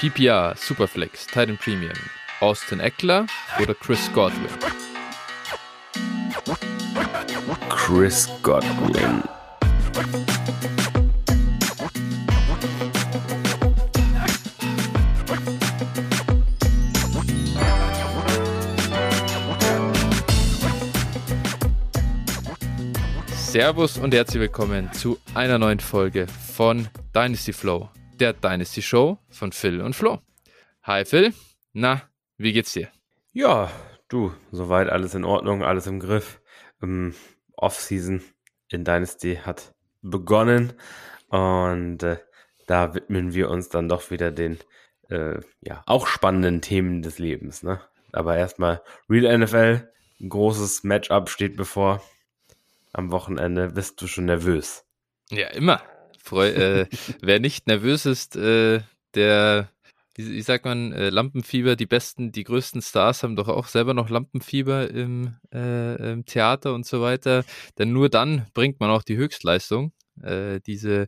PPR, Superflex, Titan Premium, Austin Eckler oder Chris Godwin? Chris Godwin. Servus und herzlich willkommen zu einer neuen Folge von Dynasty Flow, der Dynasty Show von Phil und Flo. Hi Phil, na, wie geht's dir? Ja, du, soweit alles in Ordnung, alles im Griff. Ähm, Off-Season in Dynasty hat begonnen und äh, da widmen wir uns dann doch wieder den äh, ja auch spannenden Themen des Lebens. Ne? Aber erstmal Real NFL, ein großes Matchup steht bevor am Wochenende. Bist du schon nervös? Ja, immer. Freu, äh, wer nicht nervös ist, äh, der, wie, wie, sagt man, äh, Lampenfieber, die besten, die größten Stars haben doch auch selber noch Lampenfieber im, äh, im Theater und so weiter. Denn nur dann bringt man auch die Höchstleistung. Äh, diese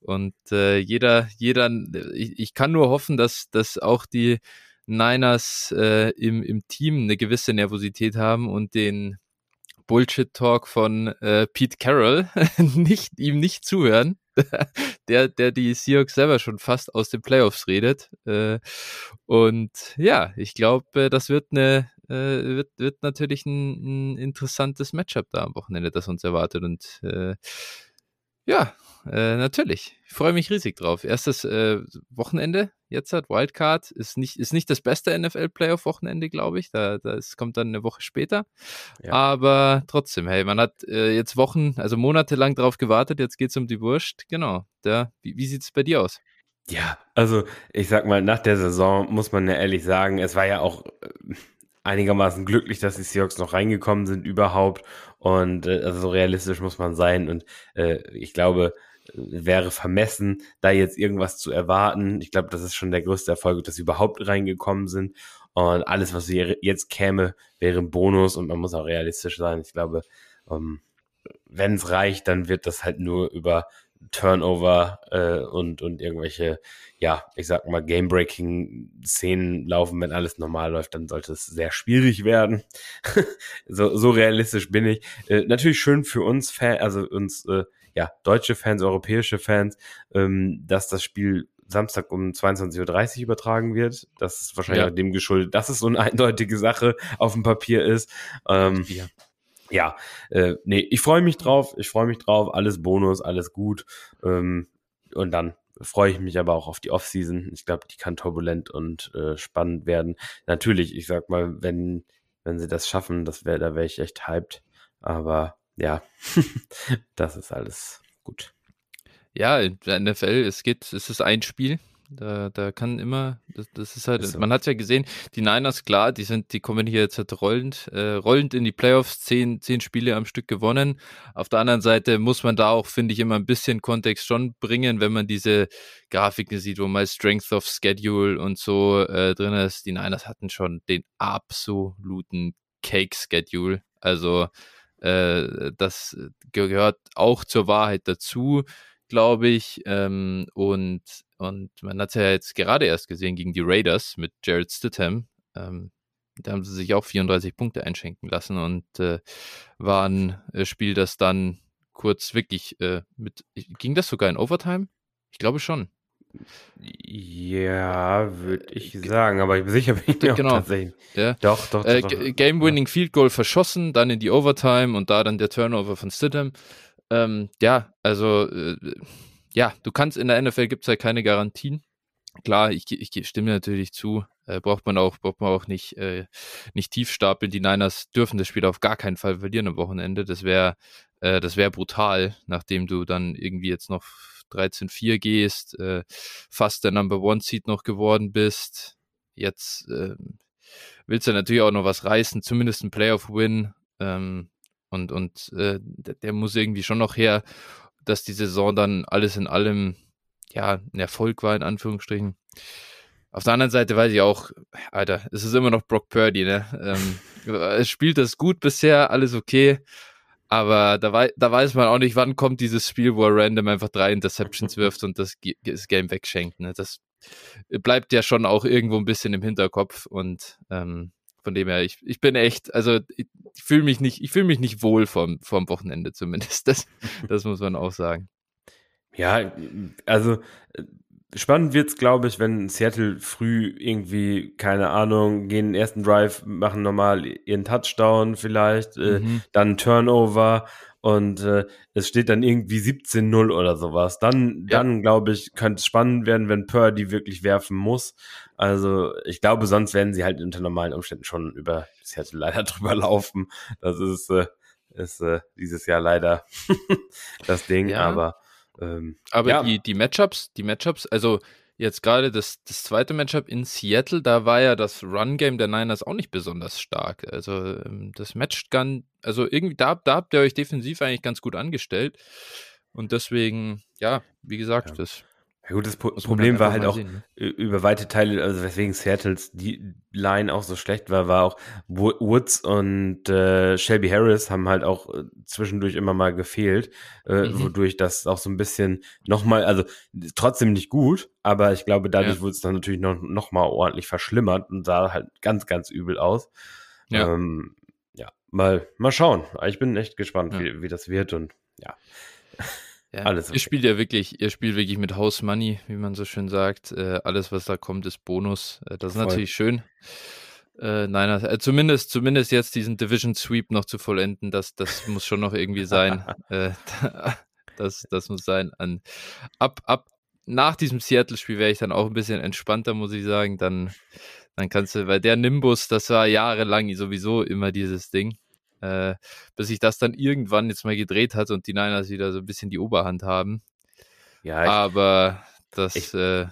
und äh, jeder, jeder, ich, ich kann nur hoffen, dass, dass auch die Niners im, im Team eine gewisse Nervosität haben und den Bullshit-Talk von äh, Pete Carroll nicht, ihm nicht zuhören, der, der die Seahawks selber schon fast aus den Playoffs redet. Äh, und ja, ich glaube, das wird eine äh, wird, wird natürlich ein, ein, interessantes Matchup da am Wochenende, das uns erwartet. Und äh, ja, äh, natürlich. Ich freue mich riesig drauf. Erstes äh, Wochenende jetzt hat Wildcard ist nicht ist nicht das beste NFL Playoff Wochenende, glaube ich. Da das kommt dann eine Woche später. Ja. Aber trotzdem, hey, man hat äh, jetzt Wochen, also monatelang drauf gewartet. Jetzt geht's um die Wurst. Genau. Da, wie, wie sieht's bei dir aus? Ja, also ich sag mal, nach der Saison muss man ja ehrlich sagen, es war ja auch äh, einigermaßen glücklich, dass die Seahawks noch reingekommen sind überhaupt. Und äh, also so realistisch muss man sein. Und äh, ich glaube, wäre vermessen, da jetzt irgendwas zu erwarten. Ich glaube, das ist schon der größte Erfolg, dass sie überhaupt reingekommen sind. Und alles, was jetzt käme, wäre ein Bonus und man muss auch realistisch sein. Ich glaube, ähm, wenn es reicht, dann wird das halt nur über Turnover äh, und, und irgendwelche, ja, ich sag mal, Game-Breaking-Szenen laufen. Wenn alles normal läuft, dann sollte es sehr schwierig werden. so, so realistisch bin ich. Äh, natürlich schön für uns, Fan, also uns äh, ja, deutsche Fans, europäische Fans, ähm, dass das Spiel Samstag um 22.30 Uhr übertragen wird. Das ist wahrscheinlich ja. auch dem geschuldet, dass es so eine eindeutige Sache auf dem Papier ist. Ähm, ja, ja äh, nee, ich freue mich drauf, ich freue mich drauf, alles Bonus, alles gut. Ähm, und dann freue ich mich aber auch auf die Offseason. Ich glaube, die kann turbulent und äh, spannend werden. Natürlich, ich sag mal, wenn, wenn sie das schaffen, das wäre, da wäre ich echt hyped. Aber ja, das ist alles gut. Ja, in der NFL, es geht, es ist ein Spiel. Da, da kann immer, das, das ist halt, ist so. man hat ja gesehen, die Niners, klar, die sind, die kommen hier jetzt halt rollend, äh, rollend in die Playoffs, zehn, zehn Spiele am Stück gewonnen. Auf der anderen Seite muss man da auch, finde ich, immer ein bisschen Kontext schon bringen, wenn man diese Grafiken sieht, wo mal Strength of Schedule und so äh, drin ist. Die Niners hatten schon den absoluten Cake-Schedule. Also, äh, das gehört auch zur Wahrheit dazu, glaube ich. Ähm, und, und man hat es ja jetzt gerade erst gesehen gegen die Raiders mit Jared Stidham. Ähm, da haben sie sich auch 34 Punkte einschenken lassen und äh, war ein äh, Spiel, das dann kurz wirklich äh, mit. Ging das sogar in Overtime? Ich glaube schon. Ja, würde ich sagen, aber sicher bin ich mir genau. tatsächlich. Ja. Doch, doch. doch, äh, doch. Game-winning Field Goal verschossen, dann in die Overtime und da dann der Turnover von Stidham. Ähm, ja, also äh, ja, du kannst in der NFL gibt es halt keine Garantien. Klar, ich, ich stimme natürlich zu. Äh, braucht man auch, braucht man auch nicht, äh, nicht tief stapeln. Die Niners dürfen das Spiel auf gar keinen Fall verlieren am Wochenende. Das wäre, äh, das wäre brutal, nachdem du dann irgendwie jetzt noch 13-4 gehst, äh, fast der Number One Seed noch geworden bist. Jetzt äh, willst du natürlich auch noch was reißen, zumindest ein Playoff-Win. Ähm, und und äh, der, der, muss irgendwie schon noch her, dass die Saison dann alles in allem ja ein Erfolg war, in Anführungsstrichen. Auf der anderen Seite weiß ich auch, Alter, es ist immer noch Brock Purdy, ne? Ähm, spielt das gut bisher, alles okay. Aber da, wei da weiß man auch nicht, wann kommt dieses Spiel, wo er random einfach drei Interceptions wirft und das, das Game wegschenkt. Ne? Das, bleibt ja schon auch irgendwo ein bisschen im Hinterkopf und ähm, von dem her, ich, ich bin echt, also ich, ich fühle mich nicht, ich fühle mich nicht wohl vom, vom Wochenende zumindest. Das, das muss man auch sagen. Ja, also spannend wird's, glaube ich, wenn Seattle früh irgendwie, keine Ahnung, gehen den ersten Drive, machen normal ihren Touchdown vielleicht, äh, mhm. äh, dann Turnover und äh, es steht dann irgendwie 17-0 oder sowas. Dann, ja. dann glaube ich, könnte es spannend werden, wenn Purdy wirklich werfen muss. Also ich glaube, sonst werden sie halt unter normalen Umständen schon über Seattle leider drüber laufen. Das ist, äh, ist äh, dieses Jahr leider das Ding, ja. aber ähm, aber ja. die, die Matchups, die Matchups, also jetzt gerade das, das zweite Matchup in Seattle, da war ja das Run-Game der Niners auch nicht besonders stark. Also ähm, das matcht ganz, also irgendwie, da, da habt ihr euch defensiv eigentlich ganz gut angestellt. Und deswegen, ja, wie gesagt, ja. das ja gut, das po Problem war halt auch sehen, ne? über weite Teile, also weswegen Seattles die Line auch so schlecht war, war auch Woods und äh, Shelby Harris haben halt auch äh, zwischendurch immer mal gefehlt, äh, mhm. wodurch das auch so ein bisschen nochmal, also trotzdem nicht gut, aber ich glaube, dadurch ja. wurde es dann natürlich noch, noch mal ordentlich verschlimmert und sah halt ganz, ganz übel aus. Ja, ähm, ja mal, mal schauen. Ich bin echt gespannt, ja. wie, wie das wird und ja. Ja, alles okay. Ihr spielt ja wirklich, ihr spielt wirklich mit House Money, wie man so schön sagt. Äh, alles, was da kommt, ist Bonus. Äh, das ist Voll. natürlich schön. Äh, nein, äh, zumindest, zumindest jetzt diesen Division Sweep noch zu vollenden, das, das muss schon noch irgendwie sein. Äh, das, das muss sein. An, ab, ab nach diesem Seattle-Spiel wäre ich dann auch ein bisschen entspannter, muss ich sagen. Dann, dann kannst du, weil der Nimbus, das war jahrelang sowieso immer dieses Ding äh, bis sich das dann irgendwann jetzt mal gedreht hat und die Niners wieder so ein bisschen die Oberhand haben. Ja, ich, aber das, ich, äh,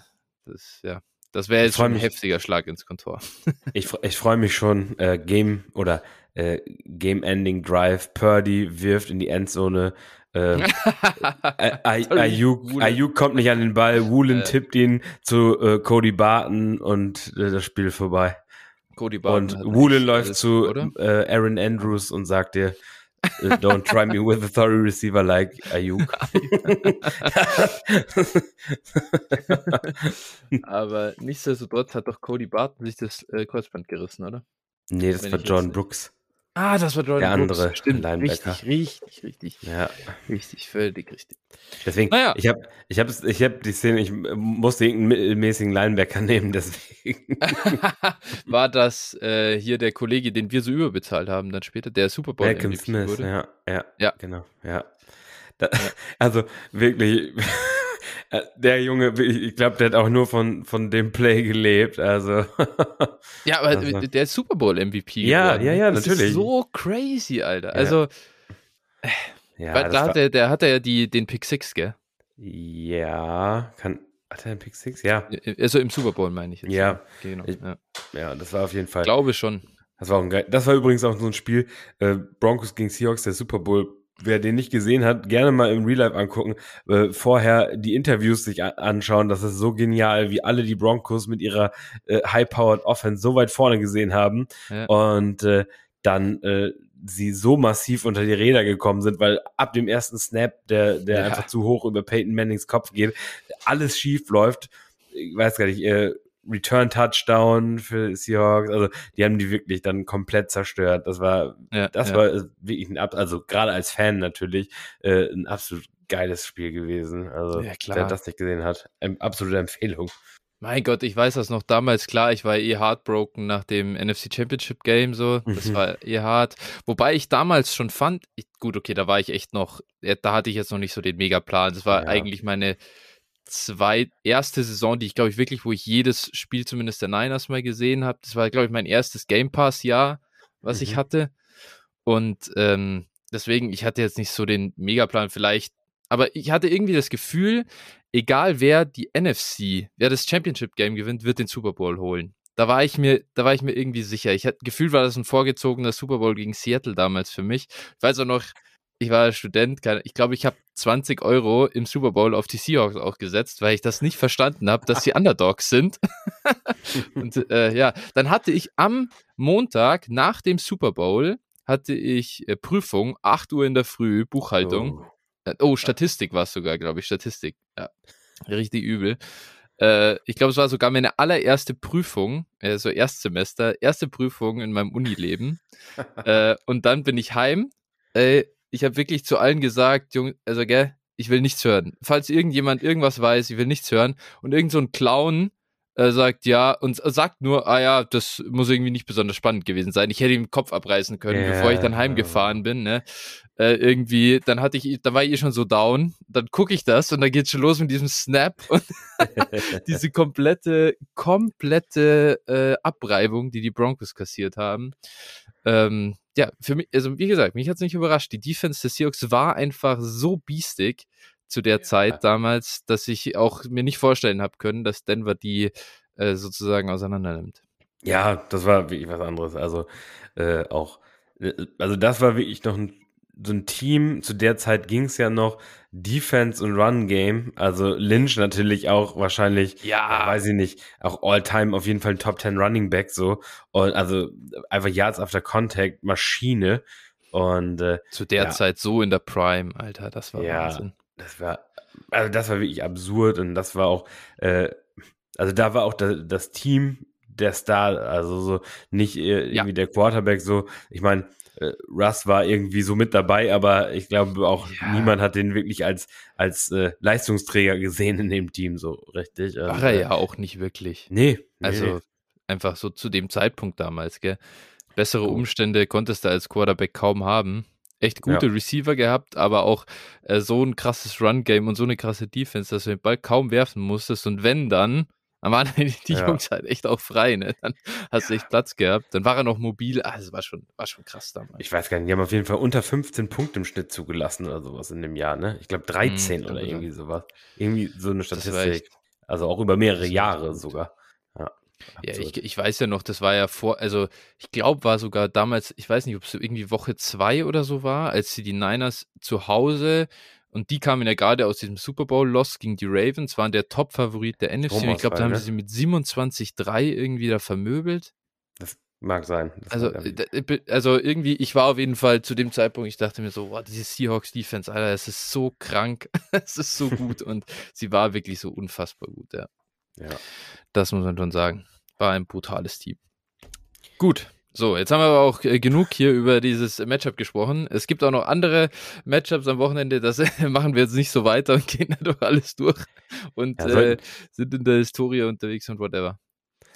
das, ja, das wäre jetzt schon ein heftiger Schlag ins Kontor. ich ich freue mich schon, äh, Game oder äh, Game-Ending Drive, Purdy wirft in die Endzone, äh, Ayuk, Ayuk kommt nicht an den Ball, Woolen äh, tippt ihn zu äh, Cody Barton und äh, das Spiel vorbei. Cody Barton. Und Woolen läuft zu äh, Aaron Andrews und sagt dir, äh, Don't try me with a thorough receiver like Ayuk. Aber nichtsdestotrotz hat doch Cody Barton sich das äh, Kreuzband gerissen, oder? Nee, das Wenn war John Brooks. Ah, das war Jordan Der andere Brooks. Stimmt, Linebacker. Richtig, richtig, richtig. Ja. Richtig, völlig richtig. Deswegen, naja. ich habe ich hab, ich hab die Szene, ich musste irgendeinen mittelmäßigen Linebacker nehmen, deswegen. war das äh, hier der Kollege, den wir so überbezahlt haben, dann später, der Super Bowl Malcolm Smith, wurde? Ja, ja, ja, genau, ja. Da. Also wirklich, der Junge, ich glaube, der hat auch nur von, von dem Play gelebt. Also. ja, aber also. der ist Super Bowl MVP. Ja, geworden. ja, ja, das natürlich. Ist so crazy, Alter. Also. Ja, weil da hat er, der hat er ja die, den Pick Six, gell? Ja, kann. Hat er einen Pick Six? Ja. Also im Super Bowl meine ich jetzt. Ja. Genau. Ich, ja. ja. das war auf jeden Fall. Glaube schon. Das war, auch ein geil, das war übrigens auch so ein Spiel, äh, Broncos gegen Seahawks, der Super Bowl wer den nicht gesehen hat, gerne mal im Real Life angucken. Äh, vorher die Interviews sich anschauen. Das ist so genial, wie alle die Broncos mit ihrer äh, High-Powered Offense so weit vorne gesehen haben. Ja. Und äh, dann äh, sie so massiv unter die Räder gekommen sind, weil ab dem ersten Snap, der, der ja. einfach zu hoch über Peyton Mannings Kopf geht, alles schief läuft. Ich weiß gar nicht, äh, Return-Touchdown für Seahawks. Also die haben die wirklich dann komplett zerstört. Das war, ja, das ja. war wirklich ein, also gerade als Fan natürlich, äh, ein absolut geiles Spiel gewesen. Also ja, wer das nicht gesehen hat, absolute Empfehlung. Mein Gott, ich weiß das noch damals, klar, ich war eh heartbroken nach dem NFC Championship Game, so, das mhm. war eh hart. Wobei ich damals schon fand, ich, gut, okay, da war ich echt noch, da hatte ich jetzt noch nicht so den Megaplan, das war eigentlich meine, zwei, erste Saison, die ich glaube ich wirklich, wo ich jedes Spiel zumindest der Niners mal gesehen habe. Das war, glaube ich, mein erstes Game Pass-Jahr, was mhm. ich hatte. Und ähm, deswegen, ich hatte jetzt nicht so den Megaplan vielleicht, aber ich hatte irgendwie das Gefühl, egal wer die NFC, wer das Championship Game gewinnt, wird den Super Bowl holen. Da war ich mir, da war ich mir irgendwie sicher. Ich hatte Gefühl, war das ein vorgezogener Super Bowl gegen Seattle damals für mich. Ich weiß auch noch, ich war Student, ich glaube, ich habe 20 Euro im Super Bowl auf die Seahawks auch gesetzt, weil ich das nicht verstanden habe, dass sie Underdogs sind. und äh, ja, dann hatte ich am Montag nach dem Super Bowl hatte ich äh, Prüfung, 8 Uhr in der Früh, Buchhaltung. Oh, äh, oh Statistik war es sogar, glaube ich, Statistik. Ja, richtig übel. Äh, ich glaube, es war sogar meine allererste Prüfung, also Erstsemester, erste Prüfung in meinem Unileben. äh, und dann bin ich heim. Äh, ich habe wirklich zu allen gesagt, Junge, also gell, ich will nichts hören. Falls irgendjemand irgendwas weiß, ich will nichts hören. Und irgend so ein Clown äh, sagt ja und sagt nur, ah ja, das muss irgendwie nicht besonders spannend gewesen sein. Ich hätte ihm den Kopf abreißen können, yeah. bevor ich dann heimgefahren bin. Ne? Äh, irgendwie, dann hatte ich, da war ich eh schon so down. Dann gucke ich das und dann geht's schon los mit diesem Snap und diese komplette, komplette äh, Abreibung, die die Broncos kassiert haben. Ähm, ja, für mich, also wie gesagt, mich hat's nicht überrascht. Die Defense des Seahawks war einfach so biestig zu der ja. Zeit damals, dass ich auch mir nicht vorstellen habe können, dass Denver die äh, sozusagen auseinander nimmt. Ja, das war wirklich was anderes. Also äh, auch, äh, also das war wirklich noch ein, so ein Team. Zu der Zeit ging es ja noch Defense und Run Game. Also Lynch natürlich auch wahrscheinlich, ja, weiß ich nicht, auch All Time auf jeden Fall ein Top 10 Running Back so. Und also einfach Yards after Contact Maschine. Und äh, zu der ja. Zeit so in der Prime, Alter, das war ja, Wahnsinn das war, also das war wirklich absurd und das war auch, äh, also da war auch da, das Team der Star, also so nicht äh, irgendwie ja. der Quarterback so, ich meine, äh, Russ war irgendwie so mit dabei, aber ich glaube auch ja. niemand hat den wirklich als, als äh, Leistungsträger gesehen in dem Team, so richtig. Also, war er ja auch nicht wirklich. Nee. also nee. einfach so zu dem Zeitpunkt damals, gell. Bessere Umstände konntest du als Quarterback kaum haben echt gute ja. Receiver gehabt, aber auch äh, so ein krasses Run-Game und so eine krasse Defense, dass du den Ball kaum werfen musstest. Und wenn dann, dann waren die ja. Jungs halt echt auch frei, ne? Dann hast du echt Platz gehabt. Dann war er noch mobil. Ah, das war schon, war schon krass damals. Ich weiß gar nicht, die haben auf jeden Fall unter 15 Punkte im Schnitt zugelassen oder sowas in dem Jahr, ne? Ich glaube 13 hm, oder irgendwie sowas. Irgendwie so eine Statistik. Also auch über mehrere Jahre sogar. Ja. Ja, ich, ich weiß ja noch, das war ja vor, also ich glaube, war sogar damals, ich weiß nicht, ob es irgendwie Woche zwei oder so war, als sie die Niners zu Hause und die kamen ja gerade aus diesem Super Bowl Loss gegen die Ravens, waren der Top-Favorit der NFC. ich glaube, da haben ne? sie mit 27-3 irgendwie da vermöbelt. Das mag sein. Das also, also irgendwie, ich war auf jeden Fall zu dem Zeitpunkt, ich dachte mir so, wow, diese Seahawks-Defense, Alter, es ist so krank, es ist so gut und sie war wirklich so unfassbar gut, ja. Ja. Das muss man schon sagen. War ein brutales Team. Gut. So, jetzt haben wir aber auch äh, genug hier über dieses Matchup gesprochen. Es gibt auch noch andere Matchups am Wochenende. Das machen wir jetzt nicht so weiter und gehen da doch alles durch und ja, äh, sind in der Historie unterwegs und whatever.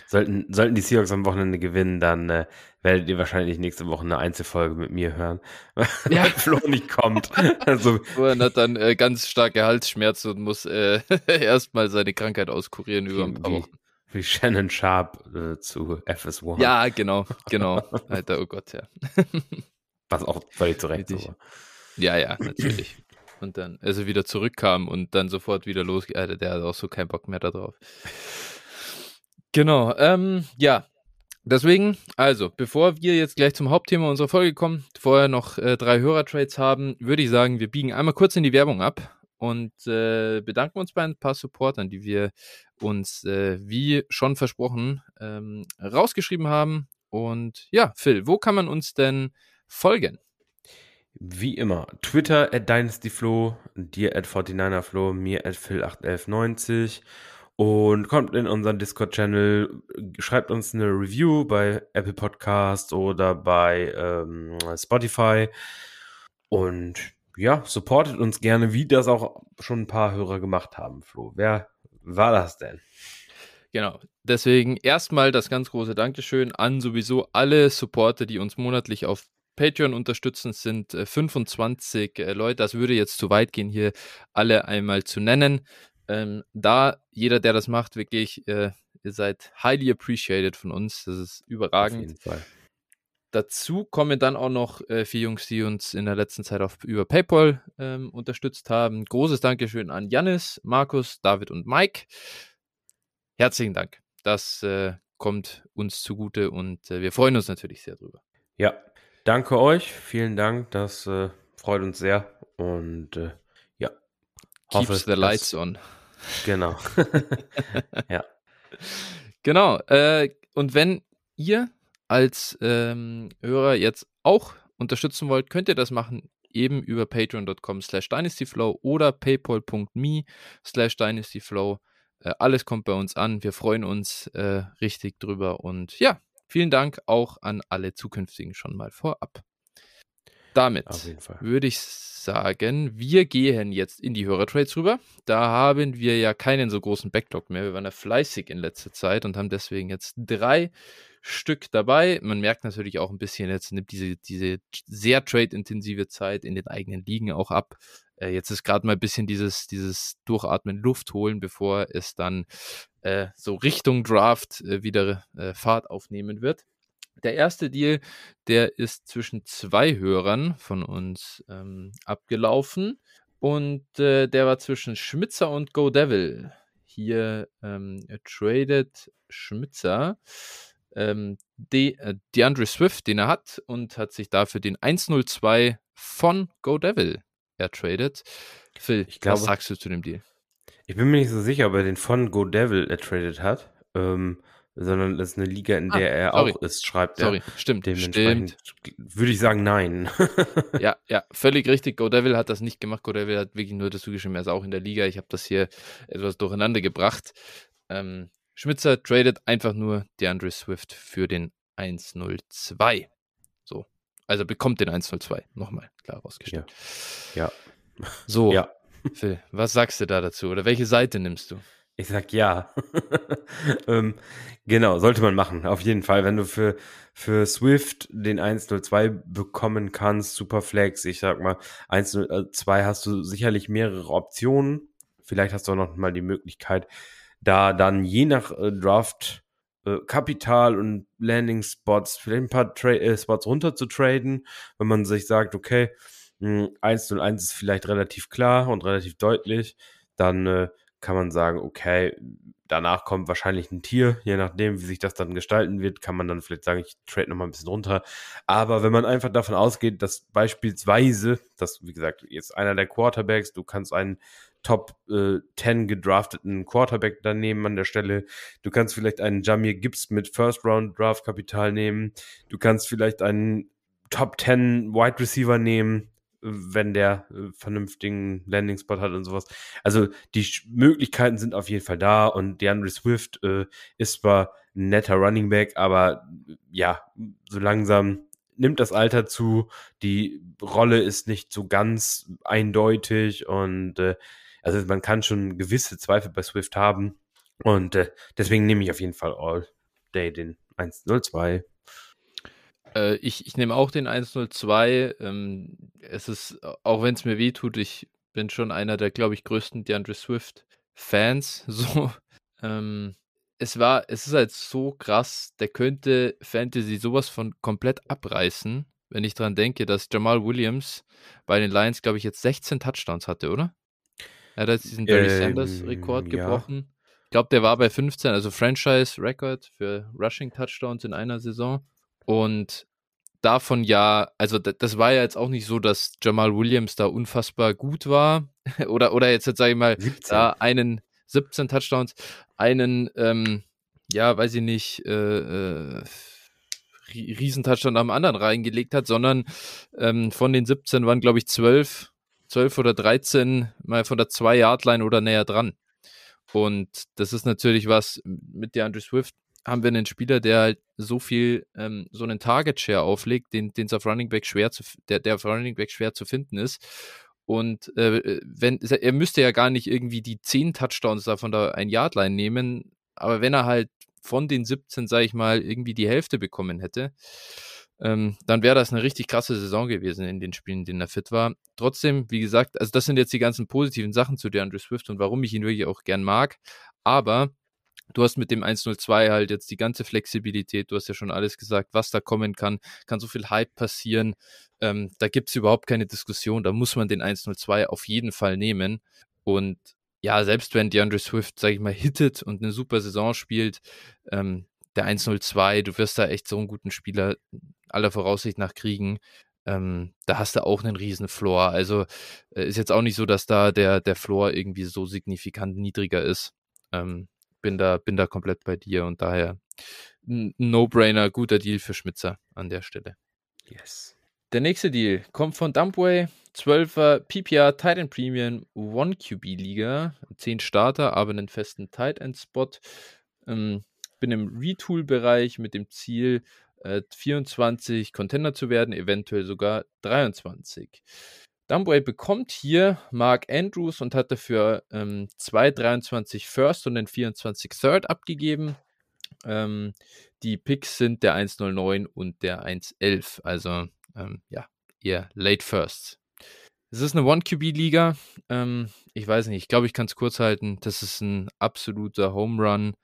Sollten, sollten die Seahawks am Wochenende gewinnen, dann äh, werdet ihr wahrscheinlich nächste Woche eine Einzelfolge mit mir hören, ja. Flo nicht kommt. Also, Florian hat dann äh, ganz starke Halsschmerzen und muss äh, erstmal seine Krankheit auskurieren über ein paar Wochen. Wie Shannon Sharp äh, zu FS1. Ja, genau, genau. Alter, oh Gott, ja. Was auch völlig zu Recht so war. Ja, ja, natürlich. Und dann, als er wieder zurückkam und dann sofort wieder los, Alter, der hat auch so keinen Bock mehr darauf. Genau, ähm, ja. Deswegen, also, bevor wir jetzt gleich zum Hauptthema unserer Folge kommen, vorher noch äh, drei Hörertrades haben, würde ich sagen, wir biegen einmal kurz in die Werbung ab und äh, bedanken uns bei ein paar Supportern, die wir uns, äh, wie schon versprochen, ähm, rausgeschrieben haben. Und ja, Phil, wo kann man uns denn folgen? Wie immer, Twitter at DynastyFlo, dir at 49erFlo, mir at Phil81190 und kommt in unseren Discord-Channel, schreibt uns eine Review bei Apple Podcasts oder bei ähm, Spotify und ja, supportet uns gerne, wie das auch schon ein paar Hörer gemacht haben, Flo. Wer war das denn? Genau. Deswegen erstmal das ganz große Dankeschön an sowieso alle Supporter, die uns monatlich auf Patreon unterstützen, sind 25 äh, äh, Leute. Das würde jetzt zu weit gehen, hier alle einmal zu nennen. Ähm, da jeder, der das macht, wirklich, äh, ihr seid highly appreciated von uns. Das ist überragend. Auf jeden Fall. Dazu kommen dann auch noch äh, vier Jungs, die uns in der letzten Zeit auf, über PayPal ähm, unterstützt haben. Großes Dankeschön an Janis, Markus, David und Mike. Herzlichen Dank. Das äh, kommt uns zugute und äh, wir freuen uns natürlich sehr drüber. Ja, danke euch. Vielen Dank. Das äh, freut uns sehr. Und äh, Keeps hoffe, the lights dass, on. Genau. ja. Genau. Äh, und wenn ihr als ähm, Hörer jetzt auch unterstützen wollt, könnt ihr das machen eben über patreon.com slash dynastyflow oder paypal.me slash dynastyflow. Äh, alles kommt bei uns an. Wir freuen uns äh, richtig drüber. Und ja, vielen Dank auch an alle zukünftigen schon mal vorab. Damit würde ich sagen, wir gehen jetzt in die Hörertrades rüber. Da haben wir ja keinen so großen Backlog mehr. Wir waren ja fleißig in letzter Zeit und haben deswegen jetzt drei Stück dabei. Man merkt natürlich auch ein bisschen, jetzt nimmt diese, diese sehr trade-intensive Zeit in den eigenen Ligen auch ab. Äh, jetzt ist gerade mal ein bisschen dieses, dieses Durchatmen, Luft holen, bevor es dann äh, so Richtung Draft äh, wieder äh, Fahrt aufnehmen wird. Der erste Deal, der ist zwischen zwei Hörern von uns ähm, abgelaufen und äh, der war zwischen Schmitzer und Go Devil. Hier ähm, tradet Schmitzer ähm, De, äh, DeAndre Swift, den er hat, und hat sich dafür den 102 von Go Devil ertradet. Phil, ich glaube, was sagst du zu dem Deal? Ich bin mir nicht so sicher, ob er den von Go Devil ertradet hat. Ähm, sondern das ist eine Liga, in ah, der er sorry. auch ist, schreibt er. Sorry, stimmt, stimmt. Würde ich sagen, nein. ja, ja, völlig richtig. Go Devil hat das nicht gemacht. Go Devil hat wirklich nur dazu geschrieben, er ist auch in der Liga. Ich habe das hier etwas durcheinander gebracht. Ähm, Schmitzer tradet einfach nur DeAndre Swift für den 102. So. Also bekommt den 102. Nochmal klar rausgestellt. Ja. ja. So. Ja. Phil, was sagst du da dazu? Oder welche Seite nimmst du? Ich sag ja. ähm, genau, sollte man machen. Auf jeden Fall, wenn du für, für Swift den 102 bekommen kannst, Superflex, ich sag mal, 102 hast du sicherlich mehrere Optionen. Vielleicht hast du auch noch mal die Möglichkeit, da dann je nach äh, Draft äh, Kapital und Landing Spots vielleicht ein paar Tra äh, Spots runter zu traden, wenn man sich sagt, okay, mh, 101 ist vielleicht relativ klar und relativ deutlich, dann äh, kann man sagen, okay, danach kommt wahrscheinlich ein Tier, je nachdem, wie sich das dann gestalten wird, kann man dann vielleicht sagen, ich trade nochmal ein bisschen runter. Aber wenn man einfach davon ausgeht, dass beispielsweise, dass, wie gesagt, jetzt einer der Quarterbacks, du kannst einen Top äh, 10 gedrafteten Quarterback dann nehmen an der Stelle. Du kannst vielleicht einen Jamir Gibbs mit First Round Draft Kapital nehmen. Du kannst vielleicht einen Top 10 Wide Receiver nehmen wenn der äh, vernünftigen Landing Spot hat und sowas. Also die Möglichkeiten sind auf jeden Fall da und DeAndre Swift äh, ist zwar ein netter Running Back, aber ja, so langsam nimmt das Alter zu. Die Rolle ist nicht so ganz eindeutig und äh, also man kann schon gewisse Zweifel bei Swift haben und äh, deswegen nehme ich auf jeden Fall All Day den 102. Äh, ich, ich nehme auch den 102. Ähm, es ist, auch wenn es mir weh tut, ich bin schon einer der, glaube ich, größten DeAndre Swift-Fans. So, ähm, es war, es ist halt so krass, der könnte Fantasy sowas von komplett abreißen, wenn ich dran denke, dass Jamal Williams bei den Lions, glaube ich, jetzt 16 Touchdowns hatte, oder? Er hat jetzt diesen Barry ähm, Sanders-Rekord gebrochen. Ja. Ich glaube, der war bei 15, also Franchise-Record für Rushing Touchdowns in einer Saison. Und davon ja, also das war ja jetzt auch nicht so, dass Jamal Williams da unfassbar gut war. oder, oder jetzt, jetzt sage ich mal, 17. da einen 17 Touchdowns, einen, ähm, ja, weiß ich nicht, äh, äh, Riesentouchdown am anderen reingelegt hat, sondern ähm, von den 17 waren, glaube ich, 12, 12 oder 13 mal von der 2-Yard-Line oder näher dran. Und das ist natürlich was mit der Andrew Swift haben wir einen Spieler, der halt so viel, ähm, so einen Target Share auflegt, den es auf Running Back schwer zu, der, der auf Running Back schwer zu finden ist. Und äh, wenn, er müsste ja gar nicht irgendwie die 10 Touchdowns da von der ein Yard Line nehmen, aber wenn er halt von den 17, sage ich mal, irgendwie die Hälfte bekommen hätte, ähm, dann wäre das eine richtig krasse Saison gewesen in den Spielen, in denen er fit war. Trotzdem, wie gesagt, also das sind jetzt die ganzen positiven Sachen zu DeAndre Swift und warum ich ihn wirklich auch gern mag. Aber Du hast mit dem 102 halt jetzt die ganze Flexibilität, du hast ja schon alles gesagt, was da kommen kann, kann so viel Hype passieren. Ähm, da gibt es überhaupt keine Diskussion, da muss man den 102 auf jeden Fall nehmen. Und ja, selbst wenn DeAndre Swift, sag ich mal, hittet und eine super Saison spielt, ähm, der 102, du wirst da echt so einen guten Spieler aller Voraussicht nach kriegen. Ähm, da hast du auch einen riesen Floor. Also äh, ist jetzt auch nicht so, dass da der, der Floor irgendwie so signifikant niedriger ist. Ähm, bin da, bin da komplett bei dir und daher ein No-Brainer, guter Deal für Schmitzer an der Stelle. Yes. der nächste Deal kommt von Dumpway. 12er PPR Titan Premium 1 QB Liga. 10 Starter, aber einen festen Tight End Spot. Ähm, bin im Retool-Bereich mit dem Ziel, äh, 24 Contender zu werden, eventuell sogar 23. Dumbway bekommt hier Mark Andrews und hat dafür ähm, 2,23 First und den 24 Third abgegeben. Ähm, die Picks sind der 1,09 und der 1,11. Also ähm, ja, eher Late Firsts. Es ist eine One-QB-Liga. Ähm, ich weiß nicht, ich glaube, ich kann es kurz halten. Das ist ein absoluter Home Run.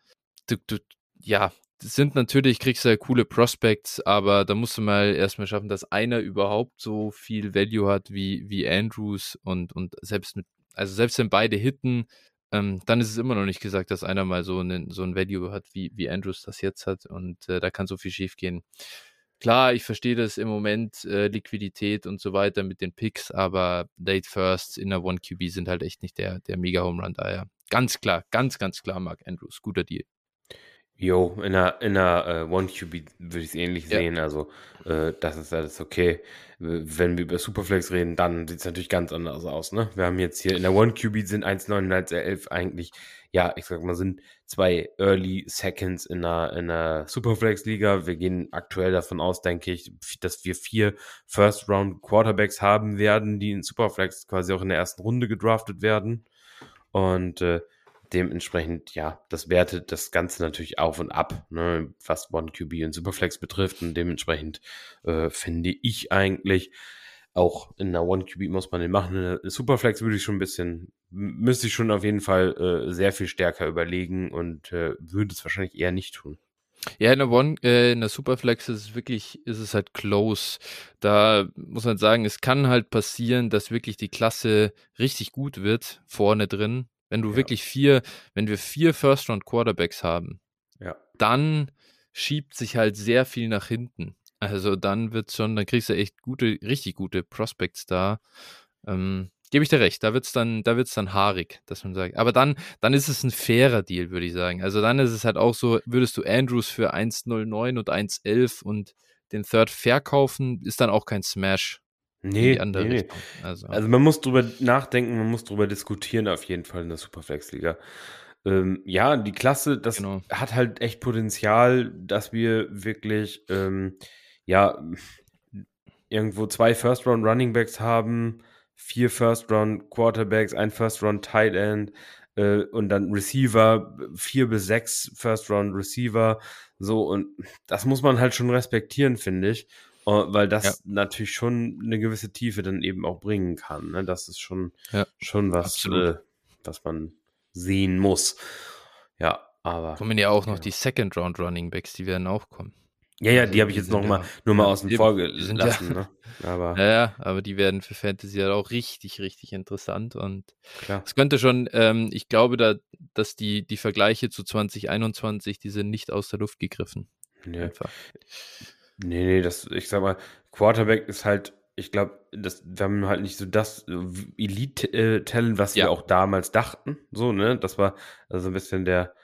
Du, du, ja, sind natürlich, kriegst du ja coole Prospects, aber da musst du mal erstmal schaffen, dass einer überhaupt so viel Value hat wie, wie Andrews und, und selbst mit, also selbst wenn beide hitten, ähm, dann ist es immer noch nicht gesagt, dass einer mal so, einen, so ein Value hat, wie, wie Andrews das jetzt hat und äh, da kann so viel schief gehen. Klar, ich verstehe das im Moment, äh, Liquidität und so weiter mit den Picks, aber Late Firsts in der One QB sind halt echt nicht der, der Mega Home Run daher. Ganz klar, ganz, ganz klar, Mark Andrews, guter Deal. Jo, in einer, in einer uh, One QB würde ich es ähnlich ja. sehen. Also, äh, das ist alles okay. Wenn wir über Superflex reden, dann sieht es natürlich ganz anders aus. Ne? Wir haben jetzt hier in der One QB sind 1,9 und 1,11 eigentlich, ja, ich sag mal, sind zwei Early Seconds in einer, in einer Superflex-Liga. Wir gehen aktuell davon aus, denke ich, dass wir vier First-Round Quarterbacks haben werden, die in Superflex quasi auch in der ersten Runde gedraftet werden. Und äh, dementsprechend, ja, das wertet das Ganze natürlich auf und ab, ne, was One QB und Superflex betrifft. Und dementsprechend äh, finde ich eigentlich, auch in einer One QB muss man den machen. In der Superflex würde ich schon ein bisschen, müsste ich schon auf jeden Fall äh, sehr viel stärker überlegen und äh, würde es wahrscheinlich eher nicht tun. Ja, in der One, äh, in der Superflex ist es wirklich, ist es halt close. Da muss man sagen, es kann halt passieren, dass wirklich die Klasse richtig gut wird, vorne drin. Wenn du ja. wirklich vier, wenn wir vier First-Round-Quarterbacks haben, ja. dann schiebt sich halt sehr viel nach hinten. Also dann wird schon, dann kriegst du echt gute, richtig gute Prospects da. Ähm, Gebe ich dir recht, da wird es dann, da wird's dann haarig, dass man sagt. Aber dann, dann ist es ein fairer Deal, würde ich sagen. Also dann ist es halt auch so, würdest du Andrews für 1,09 und 1,11 und den Third verkaufen, ist dann auch kein Smash. Nee, die andere nee, Richtung. Also. also. man muss drüber nachdenken, man muss drüber diskutieren auf jeden Fall in der Superflex-Liga. Ähm, ja, die Klasse, das genau. hat halt echt Potenzial, dass wir wirklich, ähm, ja, irgendwo zwei First-Round Running Backs haben, vier First-Round Quarterbacks, ein First-Round Tight End äh, und dann Receiver, vier bis sechs First-Round Receiver. So, und das muss man halt schon respektieren, finde ich. Oh, weil das ja. natürlich schon eine gewisse Tiefe dann eben auch bringen kann. Ne? Das ist schon, ja, schon was, äh, was man sehen muss. Ja, aber. Kommen ja auch noch ja. die Second Round Running Backs, die werden auch kommen. Ja, ja, also, die habe ich jetzt noch mal, nur mal außen vor gelassen. Ja, ne? aber, ja, ja, aber die werden für Fantasy halt auch richtig, richtig interessant. Und es könnte schon, ähm, ich glaube, da, dass die, die Vergleiche zu 2021, die sind nicht aus der Luft gegriffen. Ja. Einfach. Nee, nee, das, ich sag mal, Quarterback ist halt, ich glaube, das, wir haben halt nicht so das Elite-Talent, was ja. wir auch damals dachten. So, ne? Das war also ein bisschen der,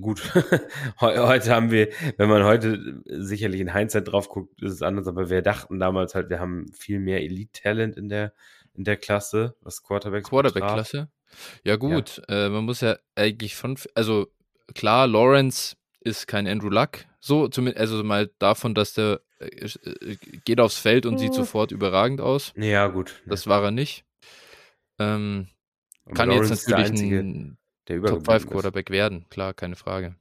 gut, heute haben wir, wenn man heute sicherlich in Hindsight drauf guckt, ist es anders, aber wir dachten damals halt, wir haben viel mehr Elite-Talent in der, in der Klasse, was Quarterbacks Quarterback-Klasse? Ja, gut, ja. Äh, man muss ja eigentlich von, also klar, Lawrence ist kein Andrew Luck, so, zumindest, also mal davon, dass der äh, äh, geht aufs Feld und sieht sofort überragend aus. Ja, gut. Das war er nicht. Ähm, kann Lawrence jetzt natürlich einzige, ein Top 5 Quarterback werden, klar, keine Frage.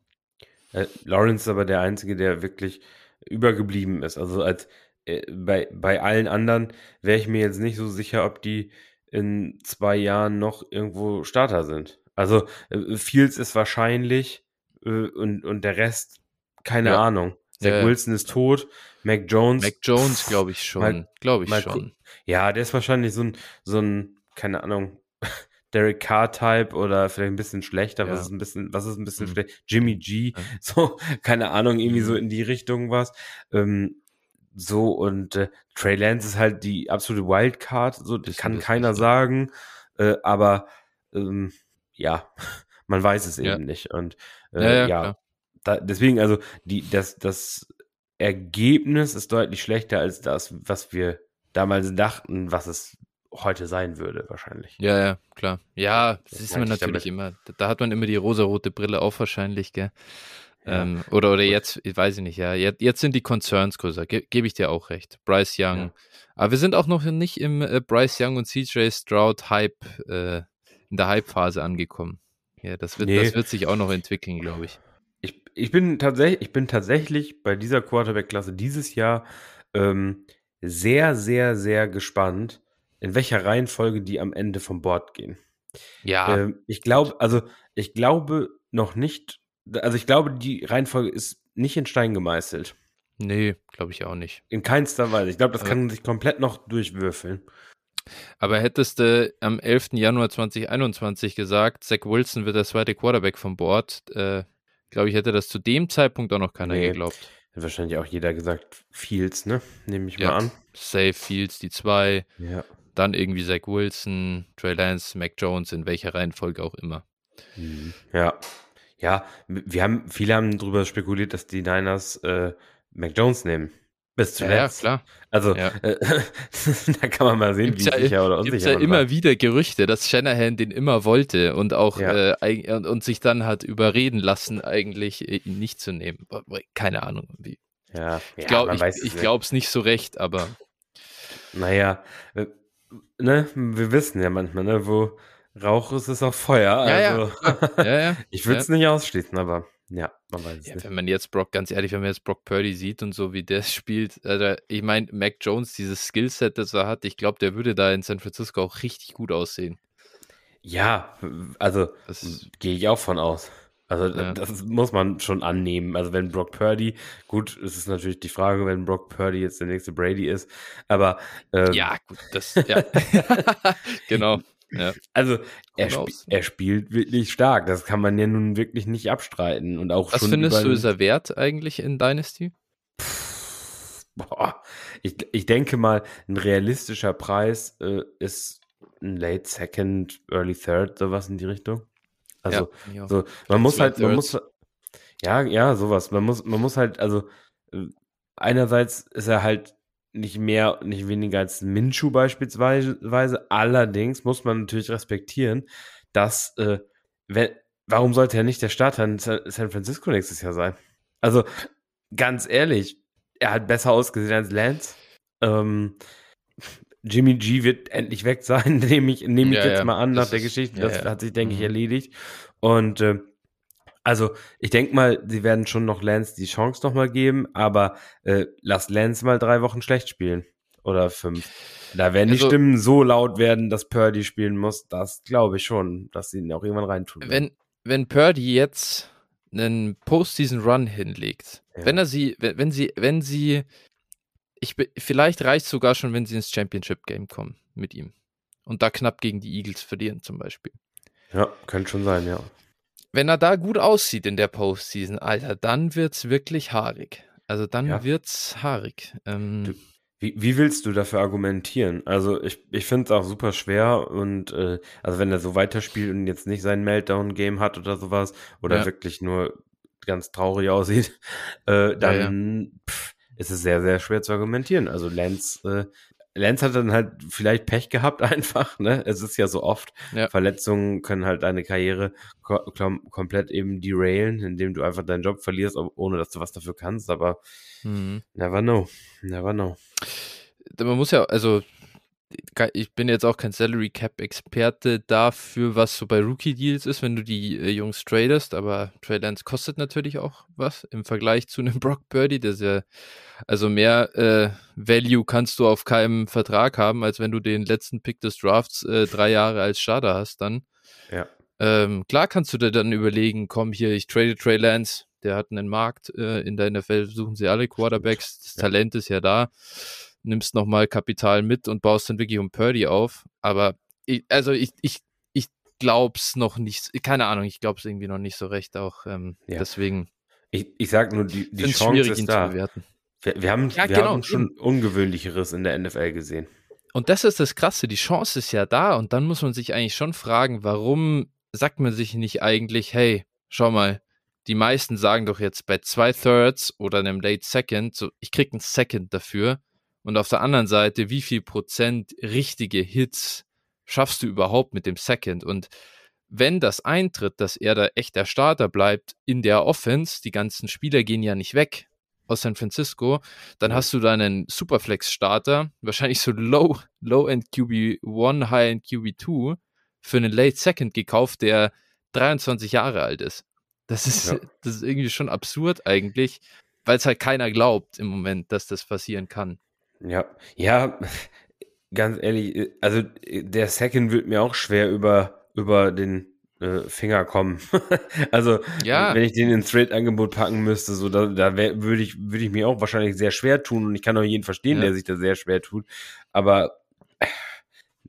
Äh, Lawrence ist aber der Einzige, der wirklich übergeblieben ist. Also als äh, bei, bei allen anderen wäre ich mir jetzt nicht so sicher, ob die in zwei Jahren noch irgendwo Starter sind. Also äh, Fields ist wahrscheinlich äh, und, und der Rest keine ja. Ahnung. Zach ja, Wilson ist tot. Mac Jones. Mac Jones, glaube ich schon. Glaube ich schon. Ja, der ist wahrscheinlich so ein, so ein, keine Ahnung, Derek Carr-Type oder vielleicht ein bisschen schlechter. Ja. Was ist ein bisschen, was ist ein bisschen mhm. schlecht? Jimmy G. So, keine Ahnung, irgendwie mhm. so in die Richtung was. Ähm, so, und äh, Trey Lance ist halt die absolute Wildcard. So, das kann keiner sagen. Äh, aber ähm, ja, man weiß es ja. eben nicht. Und äh, ja, ja da, deswegen, also die, das, das Ergebnis ist deutlich schlechter als das, was wir damals dachten, was es heute sein würde, wahrscheinlich. Ja, ja, klar. Ja, das, das ist man natürlich immer. Da hat man immer die rosarote Brille auf wahrscheinlich, gell? Ja. Ähm, oder oder jetzt, ich weiß ich nicht, ja. Jetzt, jetzt sind die Concerns größer, ge gebe ich dir auch recht. Bryce Young. Ja. Aber wir sind auch noch nicht im äh, Bryce Young und CJ Stroud Hype, äh, in der Hype-Phase angekommen. Ja, das wird, nee. das wird sich auch noch entwickeln, glaube ich. ich. Ich bin tatsächlich, ich bin tatsächlich bei dieser Quarterback-Klasse dieses Jahr ähm, sehr, sehr, sehr gespannt, in welcher Reihenfolge die am Ende vom Board gehen. Ja. Ähm, ich glaube, also ich glaube noch nicht, also ich glaube, die Reihenfolge ist nicht in Stein gemeißelt. Nee, glaube ich auch nicht. In keinster Weise. Ich glaube, das aber, kann sich komplett noch durchwürfeln. Aber hättest du am 11. Januar 2021 gesagt, Zach Wilson wird der zweite Quarterback vom Board, äh, glaube ich, hätte das zu dem Zeitpunkt auch noch keiner nee. geglaubt. Hat wahrscheinlich auch jeder gesagt, Fields, ne? Nehme ich ja, mal an. Safe Fields, die zwei. Ja. Dann irgendwie Zach Wilson, Trey Lance, Mac Jones, in welcher Reihenfolge auch immer. Mhm. Ja. Ja, wir haben, viele haben darüber spekuliert, dass die Niners äh, Mac Jones nehmen. Bis zuletzt. Ja, klar. Also, ja. Äh, da kann man mal sehen, gibt's wie ja, sicher oder unsicher Gibt ja immer war. wieder Gerüchte, dass Shanahan den immer wollte und auch ja. äh, und, und, sich dann hat überreden lassen, eigentlich äh, ihn nicht zu nehmen. Keine Ahnung, wie. Ja, ich glaube ich, ich es nicht so recht, aber. Naja, äh, ne, wir wissen ja manchmal, ne, wo Rauch ist, ist auch Feuer. Ja, also, ja. ja, ja. ich würde es nicht ausschließen, aber ja, man weiß es ja, nicht. Wenn man jetzt Brock, ganz ehrlich, wenn man jetzt Brock Purdy sieht und so, wie der spielt, also ich meine, Mac Jones, dieses Skillset, das er hat, ich glaube, der würde da in San Francisco auch richtig gut aussehen. Ja, also gehe ich auch von aus. Also ja. das muss man schon annehmen. Also wenn Brock Purdy, gut, es ist natürlich die Frage, wenn Brock Purdy jetzt der nächste Brady ist, aber ähm, ja, gut, das ja genau. Ja. Also er, sp er, spielt wirklich stark. Das kann man ja nun wirklich nicht abstreiten und auch Was findest du ist er wert eigentlich in Dynasty? Boah, ich, ich denke mal, ein realistischer Preis äh, ist ein Late Second, Early Third, sowas in die Richtung. Also, ja, so, man muss halt, man muss, ja, ja, sowas. Man muss, man muss halt, also, äh, einerseits ist er halt nicht mehr, nicht weniger als Minshu beispielsweise. Allerdings muss man natürlich respektieren, dass, äh, wenn, warum sollte er nicht der Starter in San Francisco nächstes Jahr sein? Also, ganz ehrlich, er hat besser ausgesehen als Lance. Ähm, Jimmy G wird endlich weg sein, nehme ich, nehm ich ja, jetzt ja. mal an nach der Geschichte. Das ja, hat sich, denke ich, mhm. erledigt. Und äh, also, ich denke mal, sie werden schon noch Lance die Chance nochmal geben, aber äh, lass Lance mal drei Wochen schlecht spielen. Oder fünf. Da werden also, die Stimmen so laut werden, dass Purdy spielen muss. Das glaube ich schon, dass sie ihn auch irgendwann reintun. Wenn, wenn Purdy jetzt einen Postseason-Run hinlegt, ja. wenn er sie, wenn, wenn sie, wenn sie ich, vielleicht reicht es sogar schon, wenn sie ins Championship-Game kommen mit ihm. Und da knapp gegen die Eagles verlieren zum Beispiel. Ja, könnte schon sein, ja. Wenn er da gut aussieht in der Postseason, Alter, dann wird es wirklich haarig. Also dann ja. wird's haarig. Ähm, du, wie, wie willst du dafür argumentieren? Also ich, ich finde es auch super schwer und äh, also wenn er so weiterspielt und jetzt nicht sein Meltdown-Game hat oder sowas oder ja. wirklich nur ganz traurig aussieht, äh, dann ja, pff, ist es sehr, sehr schwer zu argumentieren. Also Lance, äh, Lance hat dann halt vielleicht Pech gehabt einfach, ne? Es ist ja so oft. Ja. Verletzungen können halt deine Karriere ko kom komplett eben derailen, indem du einfach deinen Job verlierst, ohne dass du was dafür kannst. Aber mhm. never know. Never know. Man muss ja, also ich bin jetzt auch kein Salary Cap Experte dafür, was so bei Rookie Deals ist, wenn du die äh, Jungs tradest, aber Trey Lance kostet natürlich auch was im Vergleich zu einem Brock Purdy, der ist ja, also mehr äh, Value kannst du auf keinem Vertrag haben, als wenn du den letzten Pick des Drafts äh, drei Jahre als Starter hast dann. Ja. Ähm, klar kannst du dir dann überlegen, komm hier, ich trade Trey Lance, der hat einen Markt, äh, in der NFL suchen sie alle Quarterbacks, das ja. Talent ist ja da nimmst nochmal Kapital mit und baust dann wirklich um Purdy auf. Aber ich, also ich, ich, ich glaub's noch nicht, keine Ahnung, ich glaub's irgendwie noch nicht so recht auch. Ähm, ja. Deswegen. Ich, ich sag nur, die, die Chance ist da. Wir, wir, haben, ja, wir genau. haben schon Ungewöhnlicheres in der NFL gesehen. Und das ist das Krasse, die Chance ist ja da und dann muss man sich eigentlich schon fragen, warum sagt man sich nicht eigentlich, hey, schau mal, die meisten sagen doch jetzt bei zwei Thirds oder einem Late Second, so ich krieg einen Second dafür. Und auf der anderen Seite, wie viel Prozent richtige Hits schaffst du überhaupt mit dem Second? Und wenn das eintritt, dass er da echt der Starter bleibt in der Offense, die ganzen Spieler gehen ja nicht weg aus San Francisco, dann hast du da einen Superflex-Starter, wahrscheinlich so Low, Low-End QB1, High-End QB2 für einen Late Second gekauft, der 23 Jahre alt ist. Das ist, ja. das ist irgendwie schon absurd eigentlich, weil es halt keiner glaubt im Moment, dass das passieren kann. Ja, ja, ganz ehrlich, also der Second wird mir auch schwer über, über den äh, Finger kommen. also, ja. wenn ich den ins Trade-Angebot packen müsste, so da, da würde ich, würde ich mir auch wahrscheinlich sehr schwer tun und ich kann auch jeden verstehen, ja. der sich da sehr schwer tut. Aber äh,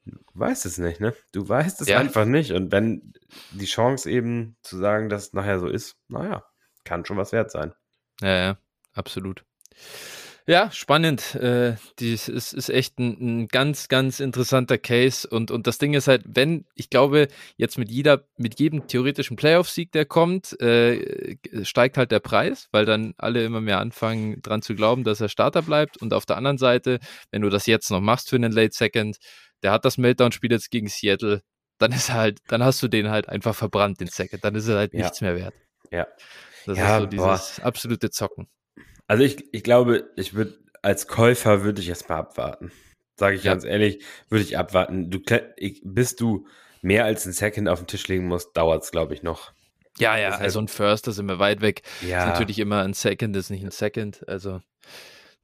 du weißt es nicht, ne? Du weißt es ja. einfach nicht. Und wenn die Chance eben zu sagen, dass es nachher so ist, naja, kann schon was wert sein. Ja, ja, absolut. Ja, spannend. Äh, dies ist, ist echt ein, ein, ganz, ganz interessanter Case. Und, und das Ding ist halt, wenn, ich glaube, jetzt mit jeder, mit jedem theoretischen Playoff-Sieg, der kommt, äh, steigt halt der Preis, weil dann alle immer mehr anfangen, dran zu glauben, dass er Starter bleibt. Und auf der anderen Seite, wenn du das jetzt noch machst für einen Late Second, der hat das Meltdown-Spiel jetzt gegen Seattle, dann ist halt, dann hast du den halt einfach verbrannt, den Second. Dann ist er halt ja. nichts mehr wert. Ja. Das ja, ist so dieses boah. absolute Zocken. Also ich, ich glaube, ich würde als Käufer würde ich erstmal abwarten. Sage ich ja. ganz ehrlich, würde ich abwarten. Du ich, bis du mehr als ein Second auf den Tisch legen musst, dauert es, glaube ich, noch. Ja, ja, das also ein First, da sind wir weit weg. Ja. Ist natürlich immer ein Second, ist nicht ein Second. Also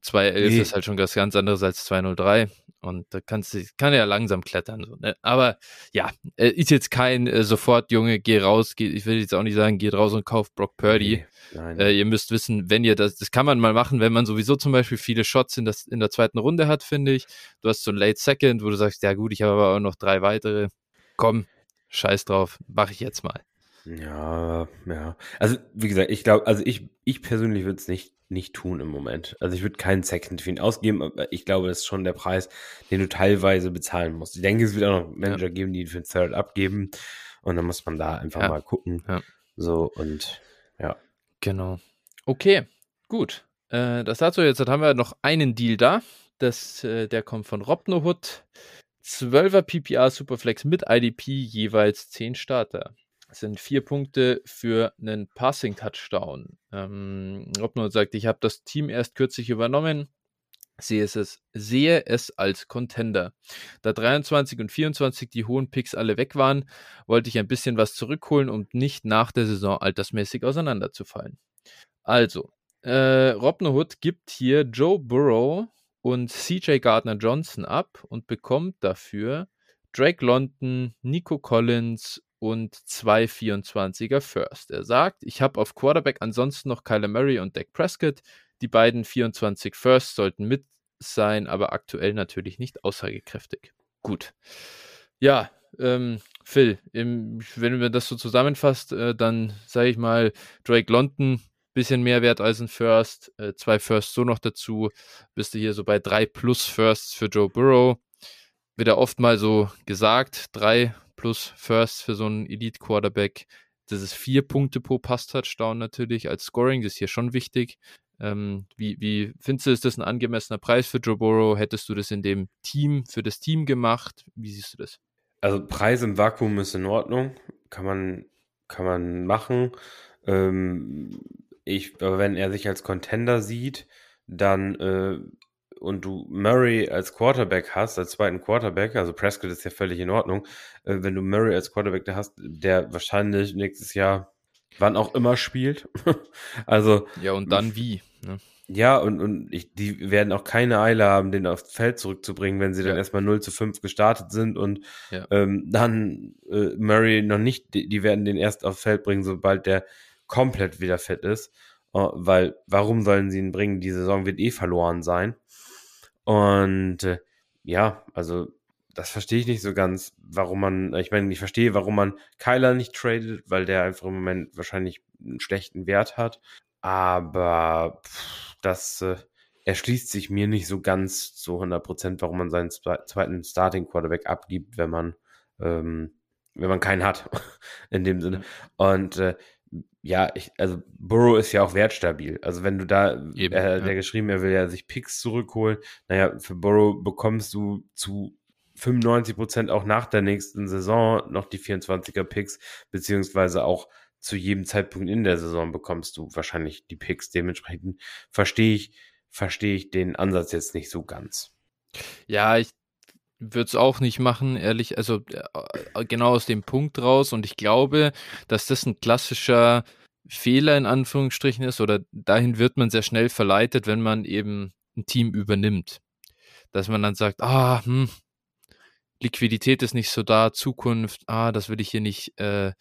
2.11 nee. ist halt schon was ganz anderes als 2.03 und da kannst du, kann ja langsam klettern. So, ne? Aber ja, äh, ist jetzt kein äh, sofort, Junge, geh raus, geh, ich will jetzt auch nicht sagen, geht raus und kauft Brock Purdy. Nee, äh, ihr müsst wissen, wenn ihr das, das kann man mal machen, wenn man sowieso zum Beispiel viele Shots in, das, in der zweiten Runde hat, finde ich. Du hast so ein Late Second, wo du sagst, ja gut, ich habe aber auch noch drei weitere. Komm, scheiß drauf, mach ich jetzt mal. Ja, ja. Also, wie gesagt, ich glaube, also ich, ich persönlich würde es nicht nicht tun im Moment. Also ich würde keinen Second für ihn ausgeben, aber ich glaube, das ist schon der Preis, den du teilweise bezahlen musst. Ich denke, es wird auch noch Manager ja. geben, die für den Third abgeben und dann muss man da einfach ja. mal gucken. Ja. So und ja. Genau. Okay, gut. Äh, das dazu jetzt haben wir noch einen Deal da. Das, äh, der kommt von Robnohood. 12er PPR Superflex mit IDP, jeweils 10 Starter sind vier Punkte für einen Passing-Touchdown. Ähm, Robnot sagt, ich habe das Team erst kürzlich übernommen, sehe es, sehe es als Contender. Da 23 und 24 die hohen Picks alle weg waren, wollte ich ein bisschen was zurückholen, um nicht nach der Saison altersmäßig auseinanderzufallen. Also, äh, Robno Hood gibt hier Joe Burrow und CJ Gardner Johnson ab und bekommt dafür Drake London, Nico Collins und zwei 24er First. Er sagt, ich habe auf Quarterback ansonsten noch Kyler Murray und Dak Prescott. Die beiden 24 First sollten mit sein, aber aktuell natürlich nicht aussagekräftig. Gut. Ja, ähm, Phil, im, wenn man das so zusammenfasst, äh, dann sage ich mal, Drake London, bisschen mehr wert als ein First, äh, zwei Firsts so noch dazu, bist du hier so bei drei plus Firsts für Joe Burrow. Wird ja oft mal so gesagt, drei plus First für so einen Elite-Quarterback. Das ist vier Punkte pro Pass-Touchdown natürlich als Scoring, das ist hier schon wichtig. Ähm, wie, wie findest du, ist das ein angemessener Preis für Joe Burrow? Hättest du das in dem Team, für das Team gemacht? Wie siehst du das? Also Preis im Vakuum ist in Ordnung, kann man, kann man machen. Ähm, ich, wenn er sich als Contender sieht, dann äh, und du Murray als Quarterback hast, als zweiten Quarterback, also Prescott ist ja völlig in Ordnung, äh, wenn du Murray als Quarterback da hast, der wahrscheinlich nächstes Jahr wann auch immer spielt. also ja und dann wie? Ne? Ja und und ich, die werden auch keine Eile haben, den aufs Feld zurückzubringen, wenn sie ja. dann erstmal 0 zu 5 gestartet sind und ja. ähm, dann äh, Murray noch nicht, die, die werden den erst aufs Feld bringen, sobald der komplett wieder fit ist. Uh, weil warum sollen sie ihn bringen? Die Saison wird eh verloren sein. Und äh, ja, also das verstehe ich nicht so ganz, warum man, ich meine, ich verstehe, warum man Kyler nicht tradet, weil der einfach im Moment wahrscheinlich einen schlechten Wert hat. Aber pff, das äh, erschließt sich mir nicht so ganz zu 100 Prozent, warum man seinen zweiten Starting Quarterback abgibt, wenn man, ähm, wenn man keinen hat, in dem Sinne. Und äh, ja, ich, also Burrow ist ja auch wertstabil. Also wenn du da, Eben, äh, ja. der geschrieben, er will ja sich Picks zurückholen. Naja, für Burrow bekommst du zu 95 Prozent auch nach der nächsten Saison noch die 24er Picks, beziehungsweise auch zu jedem Zeitpunkt in der Saison bekommst du wahrscheinlich die Picks. Dementsprechend verstehe ich, verstehe ich den Ansatz jetzt nicht so ganz. Ja, ich würde es auch nicht machen, ehrlich. Also äh, genau aus dem Punkt raus. Und ich glaube, dass das ein klassischer Fehler in Anführungsstrichen ist oder dahin wird man sehr schnell verleitet, wenn man eben ein Team übernimmt. Dass man dann sagt, ah, hm, Liquidität ist nicht so da, Zukunft, ah, das will ich hier nicht, äh,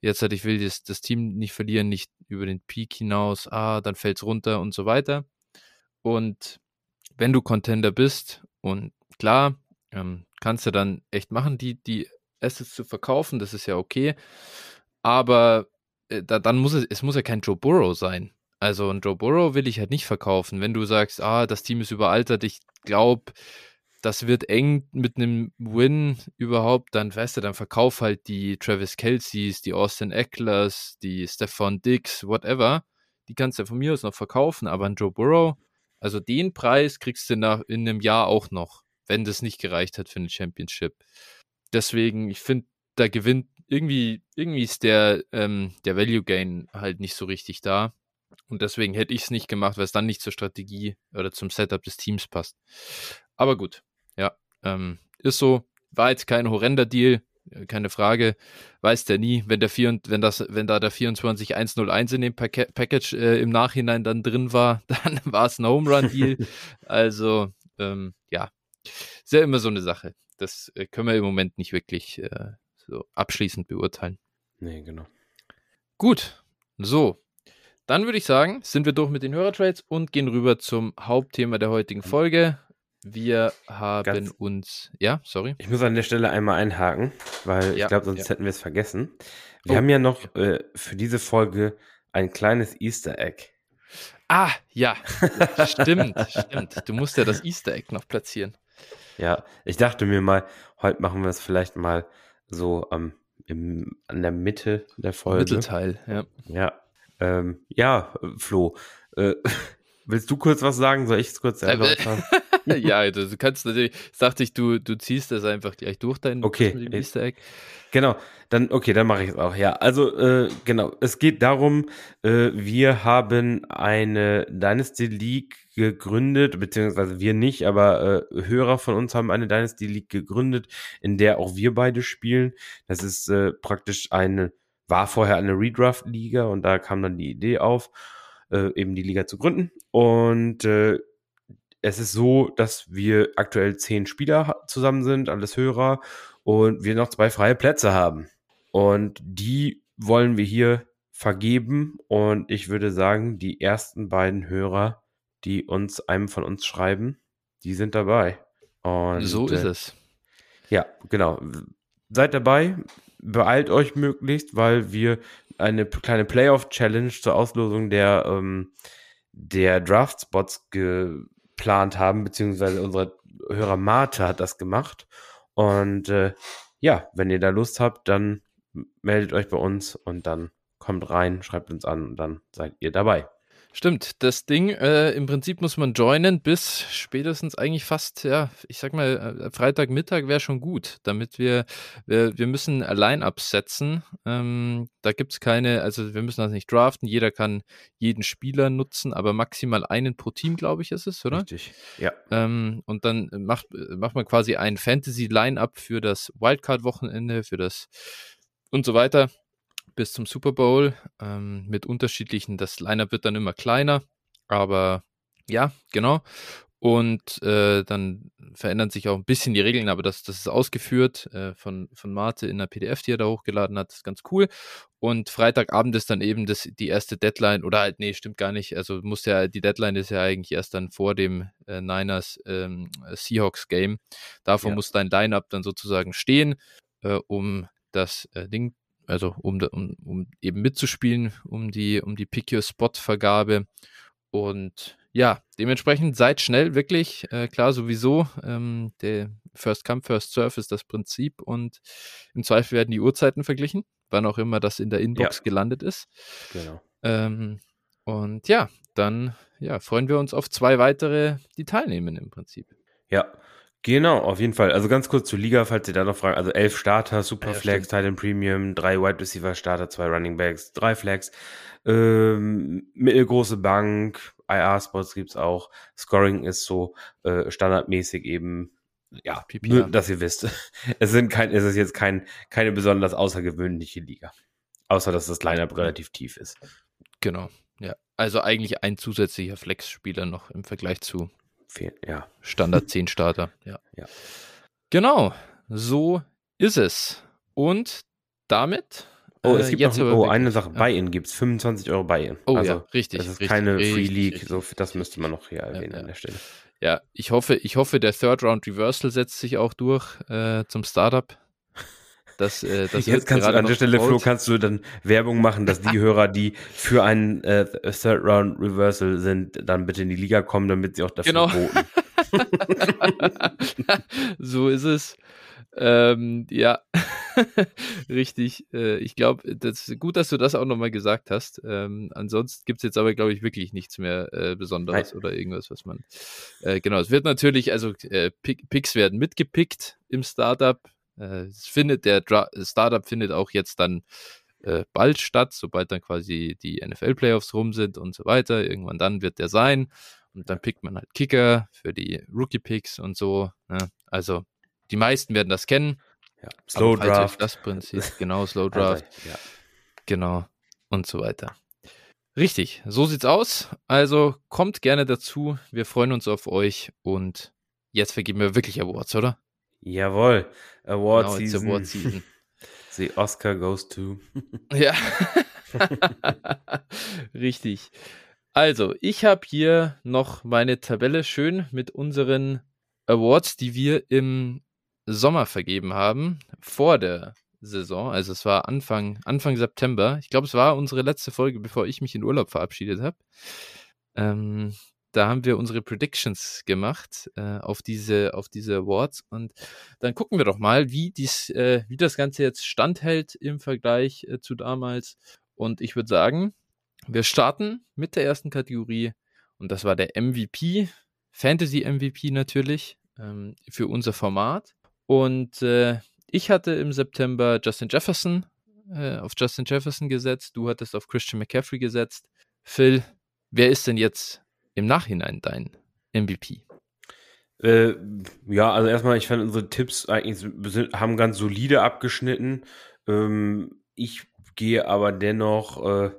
jetzt halt, ich will das, das Team nicht verlieren, nicht über den Peak hinaus, ah, dann fällt es runter und so weiter. Und wenn du Contender bist und klar, ähm, kannst du dann echt machen, die, die Assets zu verkaufen, das ist ja okay. Aber äh, da, dann muss es, es muss ja kein Joe Burrow sein. Also ein Joe Burrow will ich halt nicht verkaufen. Wenn du sagst, ah, das Team ist überaltert, ich glaube, das wird eng mit einem Win überhaupt, dann weißt du, dann verkauf halt die Travis Kelseys, die Austin Ecklers, die Stefan Dix, whatever. Die kannst du ja von mir aus noch verkaufen, aber ein Joe Burrow, also den Preis kriegst du nach, in einem Jahr auch noch wenn das nicht gereicht hat für eine Championship. Deswegen, ich finde, da gewinnt irgendwie, irgendwie ist der, ähm, der Value Gain halt nicht so richtig da. Und deswegen hätte ich es nicht gemacht, weil es dann nicht zur Strategie oder zum Setup des Teams passt. Aber gut, ja, ähm, ist so. War jetzt kein horrender Deal, äh, keine Frage. Weiß der nie, wenn der vier, wenn das, wenn da der 24101 in dem Pack Package äh, im Nachhinein dann drin war, dann war es ein Home Run Deal. also ähm, ja, ist ja immer so eine Sache. Das äh, können wir im Moment nicht wirklich äh, so abschließend beurteilen. Nee, genau. Gut, so. Dann würde ich sagen, sind wir durch mit den Hörertrades und gehen rüber zum Hauptthema der heutigen hm. Folge. Wir haben Ganz, uns, ja, sorry. Ich muss an der Stelle einmal einhaken, weil ja, ich glaube, sonst ja. hätten wir es vergessen. Wir oh, haben ja noch äh, für diese Folge ein kleines Easter Egg. Ah, ja, stimmt, stimmt. Du musst ja das Easter Egg noch platzieren. Ja, ich dachte mir mal, heute machen wir es vielleicht mal so ähm, im, an der Mitte der Folge. Mittelteil, ja. Ja, ähm, ja Flo, äh, willst du kurz was sagen? Soll ich es kurz erläutern? ja, du kannst natürlich, dachte ich, du, du ziehst das einfach gleich durch dein okay. Easter Egg. Genau, dann, okay, dann mache ich es auch. Ja, also äh, genau, es geht darum, äh, wir haben eine Dynasty League gegründet, beziehungsweise wir nicht, aber äh, Hörer von uns haben eine Dynasty League gegründet, in der auch wir beide spielen. Das ist äh, praktisch eine, war vorher eine Redraft-Liga und da kam dann die Idee auf, äh, eben die Liga zu gründen. Und äh, es ist so, dass wir aktuell zehn Spieler zusammen sind, alles Hörer, und wir noch zwei freie Plätze haben. Und die wollen wir hier vergeben. Und ich würde sagen, die ersten beiden Hörer, die uns einem von uns schreiben, die sind dabei. Und, so ist äh, es. Ja, genau. Seid dabei, beeilt euch möglichst, weil wir eine kleine Playoff-Challenge zur Auslosung der, ähm, der Draft-Spots geplant haben, beziehungsweise unsere Hörer Mate hat das gemacht. Und äh, ja, wenn ihr da Lust habt, dann meldet euch bei uns und dann kommt rein, schreibt uns an und dann seid ihr dabei. Stimmt, das Ding, äh, im Prinzip muss man joinen bis spätestens eigentlich fast, ja, ich sag mal, äh, Freitagmittag wäre schon gut, damit wir, wir, wir müssen Line-Up setzen. Ähm, da gibt es keine, also wir müssen das nicht draften, jeder kann jeden Spieler nutzen, aber maximal einen pro Team, glaube ich, ist es, oder? Richtig, ja. Ähm, und dann macht, macht man quasi ein Fantasy-Line-Up für das Wildcard-Wochenende, für das und so weiter bis zum Super Bowl ähm, mit unterschiedlichen, das Lineup wird dann immer kleiner, aber ja, genau. Und äh, dann verändern sich auch ein bisschen die Regeln, aber das, das ist ausgeführt äh, von, von Marte in der PDF, die er da hochgeladen hat. Das ist ganz cool. Und Freitagabend ist dann eben das, die erste Deadline, oder halt, nee, stimmt gar nicht. Also muss ja, die Deadline ist ja eigentlich erst dann vor dem äh, Niners ähm, Seahawks Game. Davor ja. muss dein Lineup dann sozusagen stehen, äh, um das äh, Ding also um, um, um eben mitzuspielen, um die, um die Pick Your Spot Vergabe. Und ja, dementsprechend seid schnell, wirklich. Äh, klar, sowieso. Ähm, der First Come, First Serve ist das Prinzip und im Zweifel werden die Uhrzeiten verglichen, wann auch immer das in der Inbox ja. gelandet ist. Genau. Ähm, und ja, dann ja, freuen wir uns auf zwei weitere, die teilnehmen im Prinzip. Ja, Genau, auf jeden Fall. Also ganz kurz zur Liga, falls ihr da noch fragen. Also elf Starter, Superflex, ja, Titan Premium, drei Wide Receiver Starter, zwei Running Backs, drei Flex, ähm, mittelgroße Bank, IR-Spots gibt's auch. Scoring ist so äh, standardmäßig eben, ja, nur, dass ihr wisst. es sind kein, es ist jetzt kein, keine besonders außergewöhnliche Liga. Außer, dass das Lineup relativ tief ist. Genau, ja. Also eigentlich ein zusätzlicher Flex-Spieler noch im Vergleich zu ja. Standard 10 Starter. Ja. ja. Genau, so ist es. Und damit. Oh, es äh, gibt noch oh, eine Sache. Ja. Buy-in gibt es 25 Euro Buy-in. Oh also, ja, richtig. Das ist richtig, keine richtig, Free League. Richtig. So, das müsste man noch hier erwähnen ja, an der Stelle. Ja, ich hoffe, ich hoffe, der Third Round Reversal setzt sich auch durch äh, zum Startup. Das, äh, das Jetzt kannst du an der Stelle, Flo, kannst du dann Werbung machen, dass die Hörer, die für einen äh, Third Round Reversal sind, dann bitte in die Liga kommen, damit sie auch dafür genau. voten. so ist es. Ähm, ja, richtig. Äh, ich glaube, das ist gut, dass du das auch nochmal gesagt hast. Ähm, ansonsten gibt es jetzt aber, glaube ich, wirklich nichts mehr äh, Besonderes Nein. oder irgendwas, was man. Äh, genau, es wird natürlich, also äh, Picks werden mitgepickt im Startup. Äh, es findet, der Dra Startup findet auch jetzt dann äh, bald statt, sobald dann quasi die NFL-Playoffs rum sind und so weiter. Irgendwann dann wird der sein. Und dann pickt man halt Kicker für die Rookie-Picks und so. Ne? Also die meisten werden das kennen. Ja. Slow Draft. Das Prinzip, genau, Slow Draft. Also, ja. Genau. Und so weiter. Richtig, so sieht's aus. Also kommt gerne dazu. Wir freuen uns auf euch und jetzt vergeben wir wirklich Awards, oder? Jawohl. Award genau, Season. Award Season. The Oscar goes to. ja. Richtig. Also, ich habe hier noch meine Tabelle schön mit unseren Awards, die wir im Sommer vergeben haben, vor der Saison. Also es war Anfang, Anfang September. Ich glaube, es war unsere letzte Folge, bevor ich mich in Urlaub verabschiedet habe. Ähm, da haben wir unsere Predictions gemacht äh, auf diese auf diese Awards und dann gucken wir doch mal, wie dies äh, wie das Ganze jetzt standhält im Vergleich äh, zu damals. Und ich würde sagen, wir starten mit der ersten Kategorie und das war der MVP, Fantasy MVP natürlich ähm, für unser Format. Und äh, ich hatte im September Justin Jefferson äh, auf Justin Jefferson gesetzt, du hattest auf Christian McCaffrey gesetzt. Phil, wer ist denn jetzt im Nachhinein dein MVP? Äh, ja, also erstmal, ich fand unsere Tipps eigentlich haben ganz solide abgeschnitten. Ähm, ich gehe aber dennoch, äh,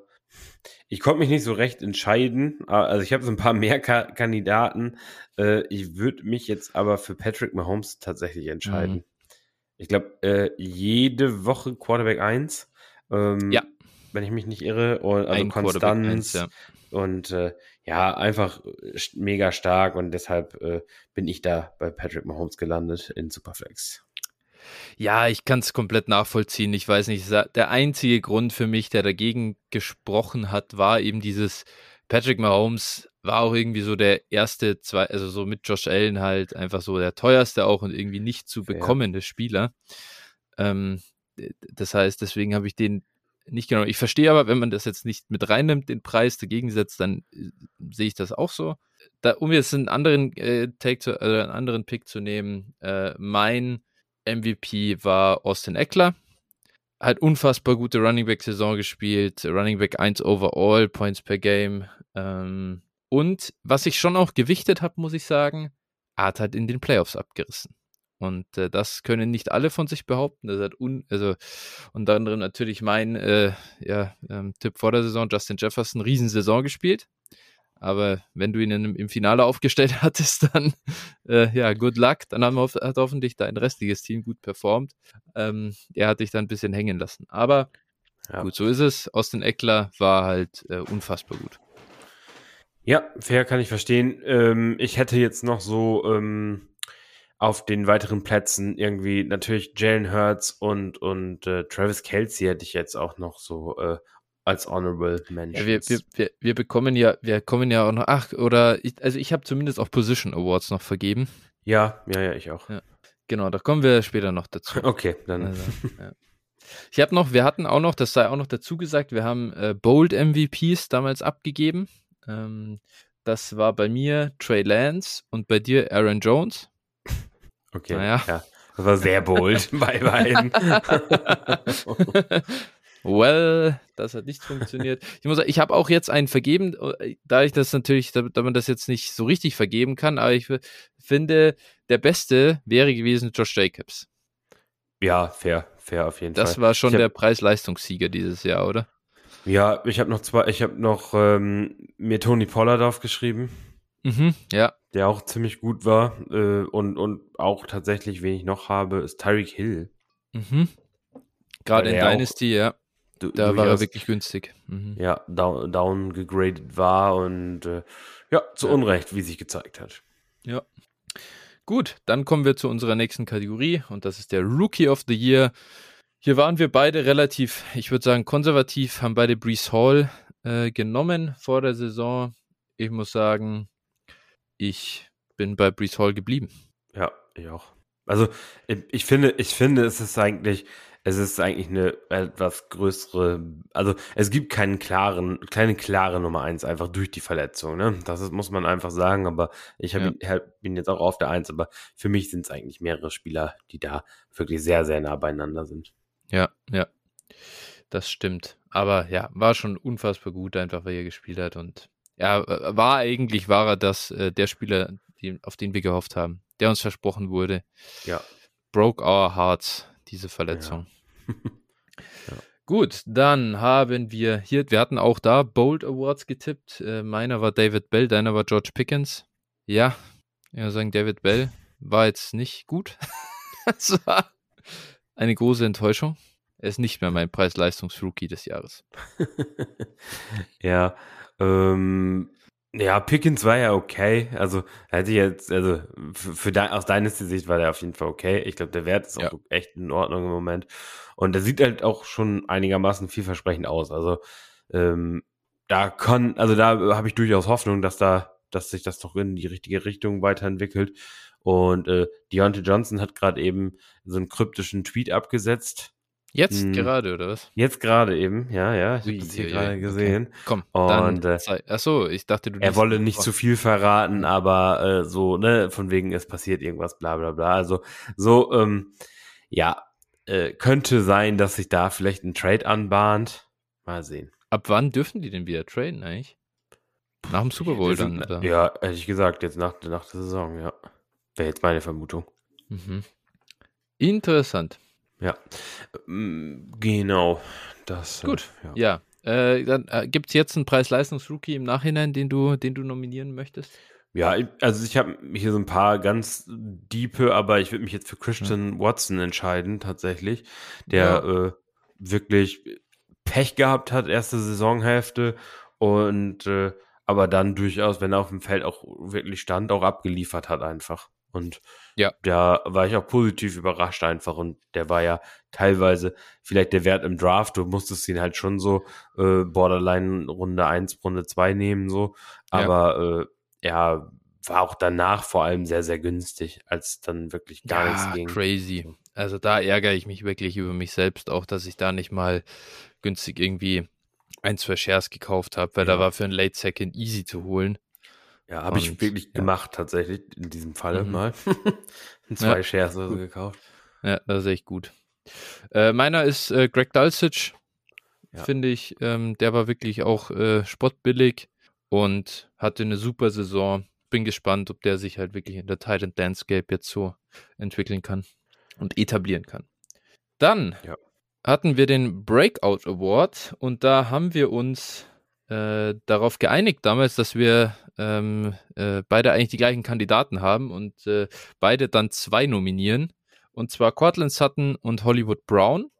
ich konnte mich nicht so recht entscheiden. Also ich habe so ein paar mehr Ka Kandidaten. Äh, ich würde mich jetzt aber für Patrick Mahomes tatsächlich entscheiden. Mhm. Ich glaube, äh, jede Woche Quarterback 1. Ähm, ja. Wenn ich mich nicht irre. Und, also Ein Konstanz. 1, ja. Und äh, ja, einfach äh, mega stark und deshalb äh, bin ich da bei Patrick Mahomes gelandet in Superflex. Ja, ich kann es komplett nachvollziehen. Ich weiß nicht, der einzige Grund für mich, der dagegen gesprochen hat, war eben dieses Patrick Mahomes war auch irgendwie so der erste, zwei, also so mit Josh Allen halt einfach so der teuerste auch und irgendwie nicht zu bekommende Spieler. Ähm, das heißt, deswegen habe ich den nicht genau. Ich verstehe aber, wenn man das jetzt nicht mit reinnimmt, den Preis dagegen setzt, dann äh, sehe ich das auch so. Da, um jetzt einen anderen äh, Take zu, äh, einen anderen Pick zu nehmen, äh, mein MVP war Austin Eckler. Hat unfassbar gute Running Back Saison gespielt, Running Back 1 overall, Points per Game. Ähm, und was ich schon auch gewichtet habe, muss ich sagen, hat halt in den Playoffs abgerissen. Und äh, das können nicht alle von sich behaupten. Das hat un also unter anderem natürlich mein äh, ja, ähm, Tipp vor der Saison, Justin Jefferson, Riesensaison gespielt. Aber wenn du ihn in, im Finale aufgestellt hattest, dann äh, ja, good luck. Dann haben, hat hoffentlich dein restliches Team gut performt. Ähm, er hat dich dann ein bisschen hängen lassen. Aber ja. gut, so ist es. Austin Eckler war halt äh, unfassbar gut. Ja, fair kann ich verstehen. Ähm, ich hätte jetzt noch so ähm, auf den weiteren Plätzen irgendwie natürlich Jalen Hurts und, und äh, Travis Kelsey hätte ich jetzt auch noch so äh, als Honorable Mentions. Ja, wir, wir, wir, wir bekommen ja, wir kommen ja auch noch, ach, oder, ich, also ich habe zumindest auch Position Awards noch vergeben. Ja, ja, ja, ich auch. Ja. Genau, da kommen wir später noch dazu. Okay, dann. Also, ja. Ich habe noch, wir hatten auch noch, das sei auch noch dazu gesagt, wir haben äh, Bold MVPs damals abgegeben. Ähm, das war bei mir Trey Lance und bei dir Aaron Jones. Okay, naja. ja. Das war sehr bold bei beiden. well, das hat nicht funktioniert. Ich muss sagen, ich habe auch jetzt einen vergeben, da ich das natürlich, da, da man das jetzt nicht so richtig vergeben kann, aber ich finde, der Beste wäre gewesen Josh Jacobs. Ja, fair, fair auf jeden das Fall. Das war schon hab, der Preis-Leistungssieger dieses Jahr, oder? Ja, ich habe noch zwei, ich habe noch ähm, mir Tony Pollard aufgeschrieben. Mhm, ja. Der auch ziemlich gut war. Äh, und, und auch tatsächlich, wen ich noch habe, ist Tyreek Hill. Mhm. Gerade in Dynasty, ja. Du, da war er wirklich günstig. Mhm. Ja, down, down gegradet war und äh, ja, zu ja. Unrecht, wie sich gezeigt hat. Ja. Gut, dann kommen wir zu unserer nächsten Kategorie und das ist der Rookie of the Year. Hier waren wir beide relativ, ich würde sagen, konservativ, haben beide Brees Hall äh, genommen vor der Saison. Ich muss sagen, ich bin bei Brees Hall geblieben. Ja, ich auch. Also ich finde, ich finde, es ist eigentlich, es ist eigentlich eine etwas größere, also es gibt keinen klaren, keine klare Nummer eins einfach durch die Verletzung, ne? Das ist, muss man einfach sagen, aber ich hab, ja. bin jetzt auch auf der Eins, aber für mich sind es eigentlich mehrere Spieler, die da wirklich sehr, sehr nah beieinander sind. Ja, ja. Das stimmt. Aber ja, war schon unfassbar gut, einfach weil er gespielt hat. Und ja, war eigentlich, war er das, äh, der Spieler, die, auf den wir gehofft haben, der uns versprochen wurde. Ja. Broke our hearts, diese Verletzung. Ja. ja. Gut, dann haben wir hier, wir hatten auch da Bold Awards getippt. Äh, meiner war David Bell, deiner war George Pickens. Ja, ich würde sagen, David Bell war jetzt nicht gut. das war eine große Enttäuschung. Er ist nicht mehr mein Preis-Leistungs-Rookie des Jahres. ja, ähm, ja, Pickens war ja okay. Also, hätte ich jetzt, also, für, für de, aus deiner Sicht war der auf jeden Fall okay. Ich glaube, der Wert ist auch ja. echt in Ordnung im Moment. Und der sieht halt auch schon einigermaßen vielversprechend aus. Also, ähm, da kann, also da habe ich durchaus Hoffnung, dass da, dass sich das doch in die richtige Richtung weiterentwickelt. Und äh, Deontay Johnson hat gerade eben so einen kryptischen Tweet abgesetzt. Jetzt hm, gerade, oder was? Jetzt gerade eben, ja, ja. Ich habe das hier gerade gesehen. Okay. Komm, und, dann, äh, achso, ich dachte, du. Er wolle nicht zu viel verraten, aber äh, so, ne, von wegen, es passiert irgendwas, bla bla bla. Also so, ähm, ja, äh, könnte sein, dass sich da vielleicht ein Trade anbahnt. Mal sehen. Ab wann dürfen die denn wieder traden eigentlich? Nach dem Super Bowl dann, oder? Ja, hätte ich gesagt, jetzt nach, nach der Saison, ja. Wäre jetzt meine Vermutung. Mhm. Interessant. Ja, ähm, genau. Das, Gut, äh, ja. ja. Äh, dann äh, gibt es jetzt einen Preis-Leistungs-Rookie im Nachhinein, den du, den du nominieren möchtest? Ja, also ich habe hier so ein paar ganz diepe, aber ich würde mich jetzt für Christian ja. Watson entscheiden, tatsächlich, der ja. äh, wirklich Pech gehabt hat, erste Saisonhälfte und äh, aber dann durchaus, wenn er auf dem Feld auch wirklich stand, auch abgeliefert hat einfach. Und ja, da war ich auch positiv überrascht einfach. Und der war ja teilweise vielleicht der Wert im Draft. Du musstest ihn halt schon so äh, Borderline Runde 1, Runde 2 nehmen, so. Aber ja. äh, war auch danach vor allem sehr, sehr günstig, als dann wirklich gar ja, nichts ging. Crazy. Also da ärgere ich mich wirklich über mich selbst auch, dass ich da nicht mal günstig irgendwie ein, zwei Shares gekauft habe, weil ja. da war für ein Late Second easy zu holen. Ja, habe ich wirklich ja. gemacht, tatsächlich, in diesem Falle mhm. mal. Zwei ja. Shares oder so gekauft. Ja, das ist echt gut. Äh, meiner ist äh, Greg Dulcich, ja. finde ich. Ähm, der war wirklich auch äh, spottbillig und hatte eine super Saison. Bin gespannt, ob der sich halt wirklich in der Titan Landscape jetzt so entwickeln kann und etablieren kann. Dann ja. hatten wir den Breakout Award und da haben wir uns äh, darauf geeinigt damals, dass wir ähm, äh, beide eigentlich die gleichen Kandidaten haben und äh, beide dann zwei nominieren. Und zwar Cortland Sutton und Hollywood Brown.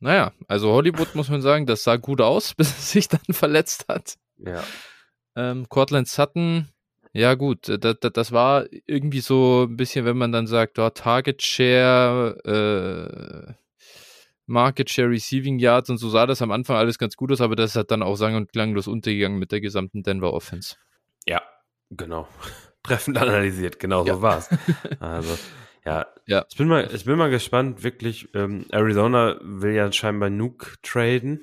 Naja, also Hollywood muss man sagen, das sah gut aus, bis er sich dann verletzt hat. Ja. Ähm, Cortland Sutton, ja gut, das, das, das, war irgendwie so ein bisschen, wenn man dann sagt, oh, Target Share, äh, Market Share Receiving Yards und so sah das am Anfang alles ganz gut aus, aber das hat dann auch sang- und klanglos untergegangen mit der gesamten Denver Offense. Ja, genau. Treffend analysiert, genau Ja. so war's. Also, ja. Ja. Ich bin mal, ich bin mal gespannt, wirklich, ähm, Arizona will ja scheinbar Nuke traden.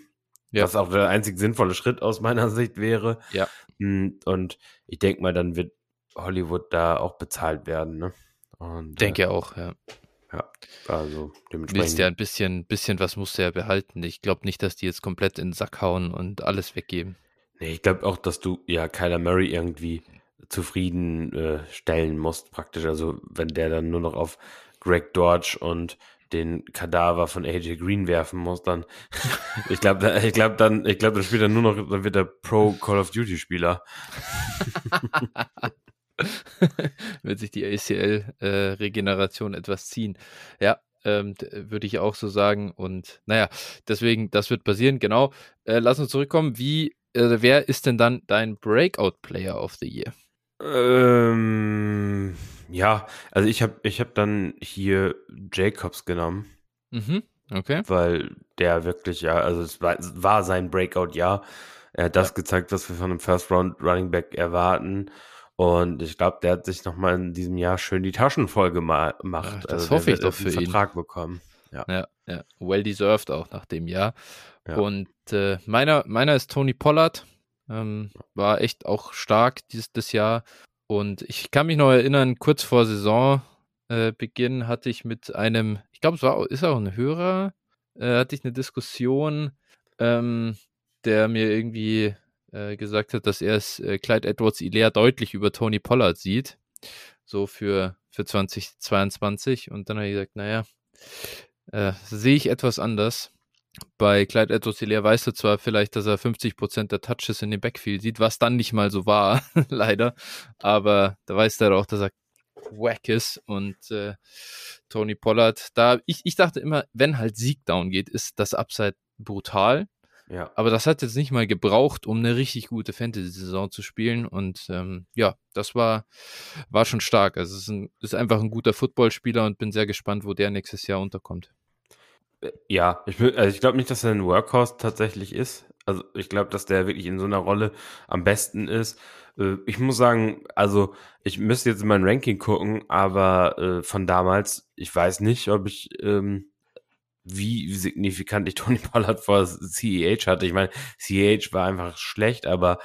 Ja. Was auch der einzig sinnvolle Schritt aus meiner Sicht wäre. Ja. Mm, Und ich denke mal, dann wird Hollywood da auch bezahlt werden, ne? Und, Denke auch, ja. Äh, also Willst dementsprechend. ja ein bisschen, bisschen was musst du ja behalten. Ich glaube nicht, dass die jetzt komplett in den Sack hauen und alles weggeben. Nee, ich glaube auch, dass du ja Kyler Murray irgendwie zufrieden äh, stellen musst, praktisch. Also, wenn der dann nur noch auf Greg Dodge und den Kadaver von AJ Green werfen muss, dann ich glaube, ich glaube dann, ich glaube, dann spielt er nur noch, dann wird er Pro Call of Duty Spieler. Wird sich die ACL-Regeneration etwas ziehen. Ja, ähm, d- würde ich auch so sagen. Und naja, deswegen, das wird passieren, genau. Äh, lass uns zurückkommen. Wie, äh, wer ist denn dann dein Breakout-Player of the Year? Ähm, ja, also ich habe, ich habe dann hier Jacobs genommen, Mhm, okay. weil der wirklich ja, also es war, es war sein Breakout-Jahr. Er hat das gezeigt, was wir von einem First Round Running Back erwarten. Und ich glaube, der hat sich nochmal in diesem Jahr schön die Taschen voll gema- gemacht. Ach, das der hoffe ich doch für ihn. Vertrag bekommen. Ja, ja. Well deserved auch nach dem Jahr. Ja. Und äh, meiner, meiner ist Tony Pollard. Ähm, war echt auch stark dieses das Jahr. Und ich kann mich noch erinnern, kurz vor Saisonbeginn äh, hatte ich mit einem, ich glaube, es war auch- ist auch ein Hörer, äh, hatte ich eine Diskussion, ähm, der mir irgendwie äh, gesagt hat, dass er es äh, Clyde Edwards Ilea deutlich über Tony Pollard sieht. So für, für 2022. Und dann habe ich gesagt, naja, äh, sehe ich etwas anders. Bei Clyde Edwards Hilaire weißt du zwar vielleicht, dass er 50% der Touches in dem Backfield sieht, was dann nicht mal so war, leider. Aber da weißt du auch, dass er wack ist. Und äh, Tony Pollard, da, ich, ich dachte immer, wenn halt Sieg down geht, ist das Upside brutal. Ja. Aber das hat jetzt nicht mal gebraucht, um eine richtig gute Fantasy-Saison zu spielen. Und ähm, ja, das war, war schon stark. Also es ist, ein, ist einfach ein guter Footballspieler und bin sehr gespannt, wo der nächstes Jahr unterkommt. Ja, ich, will- also ich glaube nicht, dass er ein Workhorse tatsächlich ist. Also ich glaube, dass der wirklich in so einer Rolle am besten ist. Äh, Ich muss sagen, also ich müsste jetzt in mein Ranking gucken, aber äh, von damals, ich weiß nicht, ob ich ähm, wie signifikant ich Tony Pollard vor CEH hatte. Ich meine, CEH war einfach schlecht, aber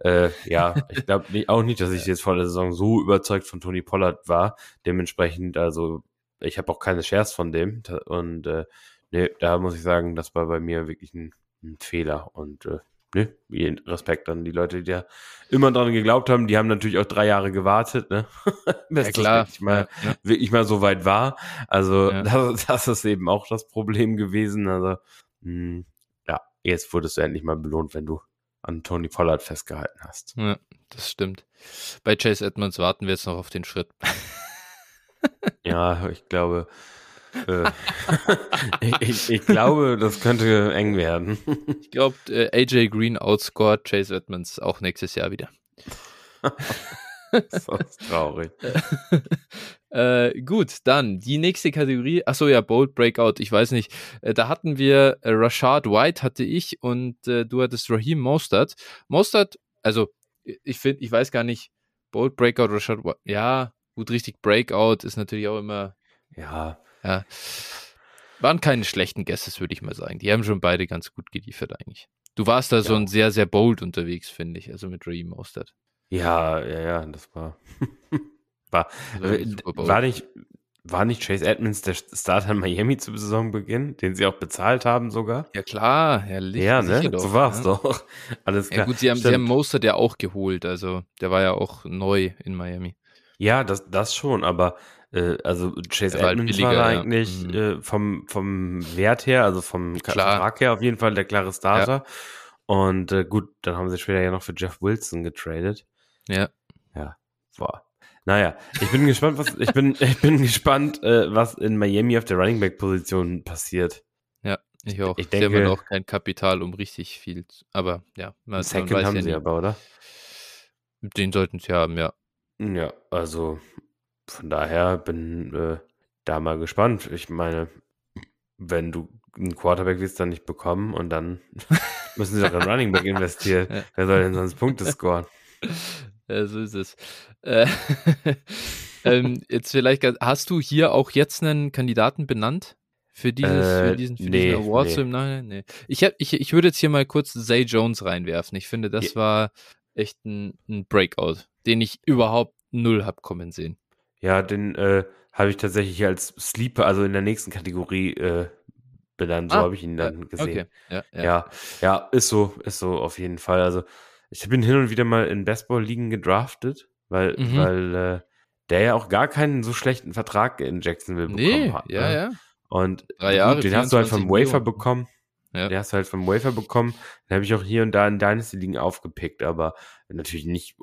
äh, ja, ich glaube nicht, auch nicht, dass ich jetzt vor der Saison so überzeugt von Tony Pollard war. Dementsprechend, also ich habe auch keine Shares von dem und äh, nee, da muss ich sagen, das war bei mir wirklich ein, ein Fehler und äh, ne, Respekt an die Leute, die da immer dran geglaubt haben. Die haben natürlich auch drei Jahre gewartet, ne? Bis das wirklich mal, Ja, ja. wirklich mal so weit war. Also Ja. das, das ist eben auch das Problem gewesen. Also mh, ja, jetzt wurdest du endlich mal belohnt, wenn du an Tony Pollard festgehalten hast. Ja, das stimmt. Bei Chase Edmonds warten wir jetzt noch auf den Schritt. Ja, ich glaube, ich, ich, ich glaube, das könnte eng werden. Ich glaube, äh, AJ Green outscored Chase Edmonds auch nächstes Jahr wieder. das ist traurig. äh, gut, dann die nächste Kategorie. Achso, ja, Bold Breakout. Ich weiß nicht. Äh, da hatten wir äh, Rashad White hatte ich und äh, du hattest Raheem Mostert. Mostert, also ich finde, ich weiß gar nicht. Bold Breakout, Rashad White. Ja, gut, richtig Breakout ist natürlich auch immer. Ja, Ja, waren keine schlechten Guesses, würde ich mal sagen. Die haben schon beide ganz gut geliefert eigentlich. Du warst da so Ja. ein sehr, sehr bold unterwegs, finde ich. Also mit Raheem Mostert. ja, ja, ja, das war. war, Also äh, super bold. war, nicht, war nicht Chase Edmonds der Starter in Miami zu Saisonbeginn, den sie auch bezahlt haben sogar? Ja klar, ja, li- Ja, ne? doch, so war's ja. doch. Alles klar. Ja gut, sie haben, sie Stimmt. haben Mostert ja auch geholt, also der war ja auch neu in Miami. Ja, das, das schon, aber äh, also Chase war halt Edmonds billiger, war ja. eigentlich Mhm. äh, vom, vom Wert her, also vom Klar. Vertrag her auf jeden Fall der klare Starter. Und äh, gut, dann haben sie später ja noch für Jeff Wilson getradet. Ja, Boah. Naja, ich bin gespannt, was ich bin, ich bin gespannt, äh, was in Miami auf der Running Back Position passiert. ich auch. Ich sie haben denke- auch kein Kapital, um richtig viel, zu, aber ja, man, man Second weiß haben ja sie nie. aber, oder? Den sollten sie haben, ja. Ja, also von daher bin äh, da mal gespannt. Ich meine, wenn du einen Quarterback willst dann nicht bekommen und dann müssen sie doch in Running Back investieren. Ja. Wer soll denn sonst Punkte scoren? Ja, so ist es. Äh, ähm, jetzt vielleicht, hast du hier auch jetzt einen Kandidaten benannt? Für, dieses, äh, für diesen, für nee, diesen Award nee. so im Nachhinein? Nee. Ich, hab, ich, ich würde jetzt hier mal kurz Zay Jones reinwerfen. Ich finde, das ja. war echt ein, ein, Breakout, den ich überhaupt null hab kommen sehen. Ja, den äh, habe ich tatsächlich als Sleeper, also in der nächsten Kategorie äh, benannt. So ah, habe ich ihn dann gesehen. Okay. Ja, ja. ja, ja, ist so, ist so auf jeden Fall. Also ich bin hin und wieder mal in Baseball-Ligen gedraftet, weil, mhm. weil äh, der ja auch gar keinen so schlechten Vertrag in Jacksonville bekommen nee, hat. Ja, ne? ja. Und Drei Jahre, gut, den hast du halt vom Wafer bekommen. Ja. Den hast du halt vom Wafer bekommen. Den habe ich auch hier und da in Dynasty Ligen aufgepickt, aber natürlich nicht,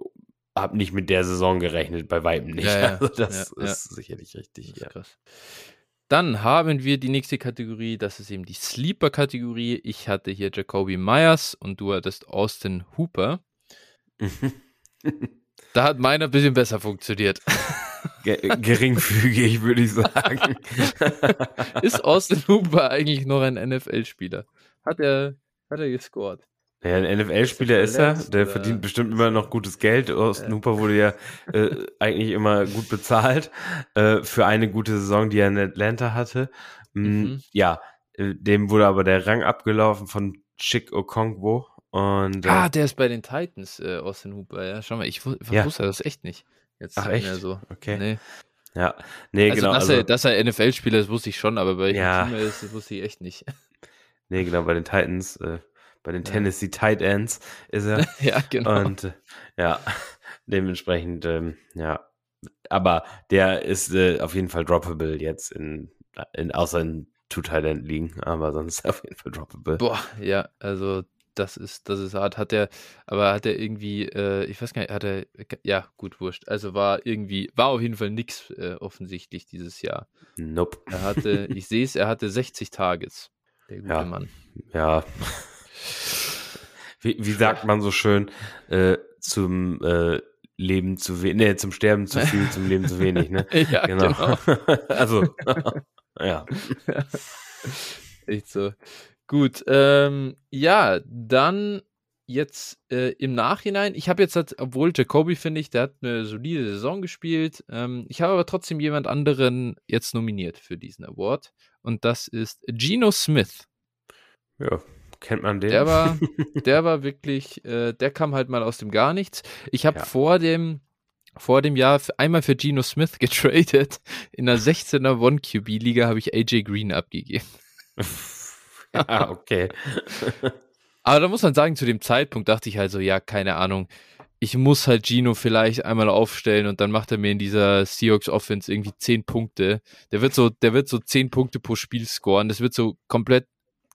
habe nicht mit der Saison gerechnet, bei weitem nicht. Ja, ja. Also das ist sicherlich richtig. Ja. Krass. Dann haben wir die nächste Kategorie, das ist eben die Sleeper-Kategorie. Ich hatte hier Jacoby Myers und du hattest Austin Hooper. da hat meiner ein bisschen besser funktioniert. geringfügig, würde ich sagen. ist Austin Hooper eigentlich noch ein NFL-Spieler? Hat er, hat er gescored? Ja, ein NFL-Spieler ist, er, der verdient bestimmt immer noch gutes Geld. Austin ja. Hooper wurde ja äh, eigentlich immer gut bezahlt äh, für eine gute Saison, die er in Atlanta hatte. Mm, mhm. Ja, äh, dem wurde aber der Rang abgelaufen von Chick Okongwo. Und, äh, ah, der ist bei den Titans, äh, Austin Hooper. Ja, schau mal, ich, ich ja. wusste das echt nicht. Jetzt Ach, echt? so. Okay. Nee. Ja, nee, also, genau. Dass, also, er, dass er NFL-Spieler ist, wusste ich schon, aber bei ja. Team ist, das wusste ich echt nicht. Nee, genau, bei den Titans, äh, bei den Tennessee Tight Ends ist er. ja, genau. Und äh, ja, dementsprechend, ähm, ja. Aber der ist äh, auf jeden Fall droppable jetzt in, in außer in Two Tight End liegen, aber sonst auf jeden Fall droppable. Boah, ja, also das ist, das ist hart. Hat er, aber hat er irgendwie, äh, ich weiß gar nicht, hat er, ja, gut, wurscht. Also war irgendwie, war auf jeden Fall nichts äh, offensichtlich dieses Jahr. Nope. Er hatte, ich sehe es, er hatte 60 Targets. Der gute ja. Mann. Ja. Wie, wie sagt man so schön, äh, zum äh, Leben zu wenig, nee, zum Sterben zu viel, zum Leben zu wenig, ne? ja, genau. genau. also, ja. Echt so. Gut, ähm, ja, dann jetzt äh, im Nachhinein, ich habe jetzt, halt, obwohl Jacoby finde ich, der hat eine solide Saison gespielt, ähm, ich habe aber trotzdem jemand anderen jetzt nominiert für diesen Award und das ist Geno Smith. Ja, kennt man den? Der war, der war wirklich, äh, der kam halt mal aus dem Gar nichts. Ich habe ja. vor dem vor dem Jahr einmal für Geno Smith getradet. In der 16er One QB Liga habe ich AJ Green abgegeben. ah, okay. Aber da muss man sagen, zu dem Zeitpunkt dachte ich halt so, ja, keine Ahnung. Ich muss halt Gino vielleicht einmal aufstellen und dann macht er mir in dieser Seahawks Offense irgendwie zehn Punkte. Der wird so, der wird so zehn Punkte pro Spiel scoren. Das wird so komplett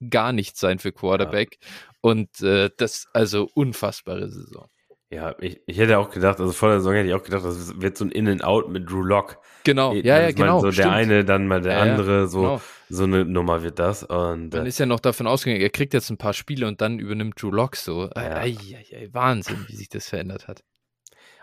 gar nichts sein für Quarterback. Ja. Und äh, das, also unfassbare Saison. Ja, ich, ich hätte auch gedacht, also vor der Saison hätte ich auch gedacht, das wird so ein In-and-Out mit Drew Lock. Genau, ja, ja, genau. So der eine, dann mal der ja, andere, so, genau. so eine Nummer wird das. Und, dann äh, ist ja noch davon ausgegangen, er kriegt jetzt ein paar Spiele und dann übernimmt Drew Lock so. Ja. Ei, ei, ei, Wahnsinn, wie sich das verändert hat.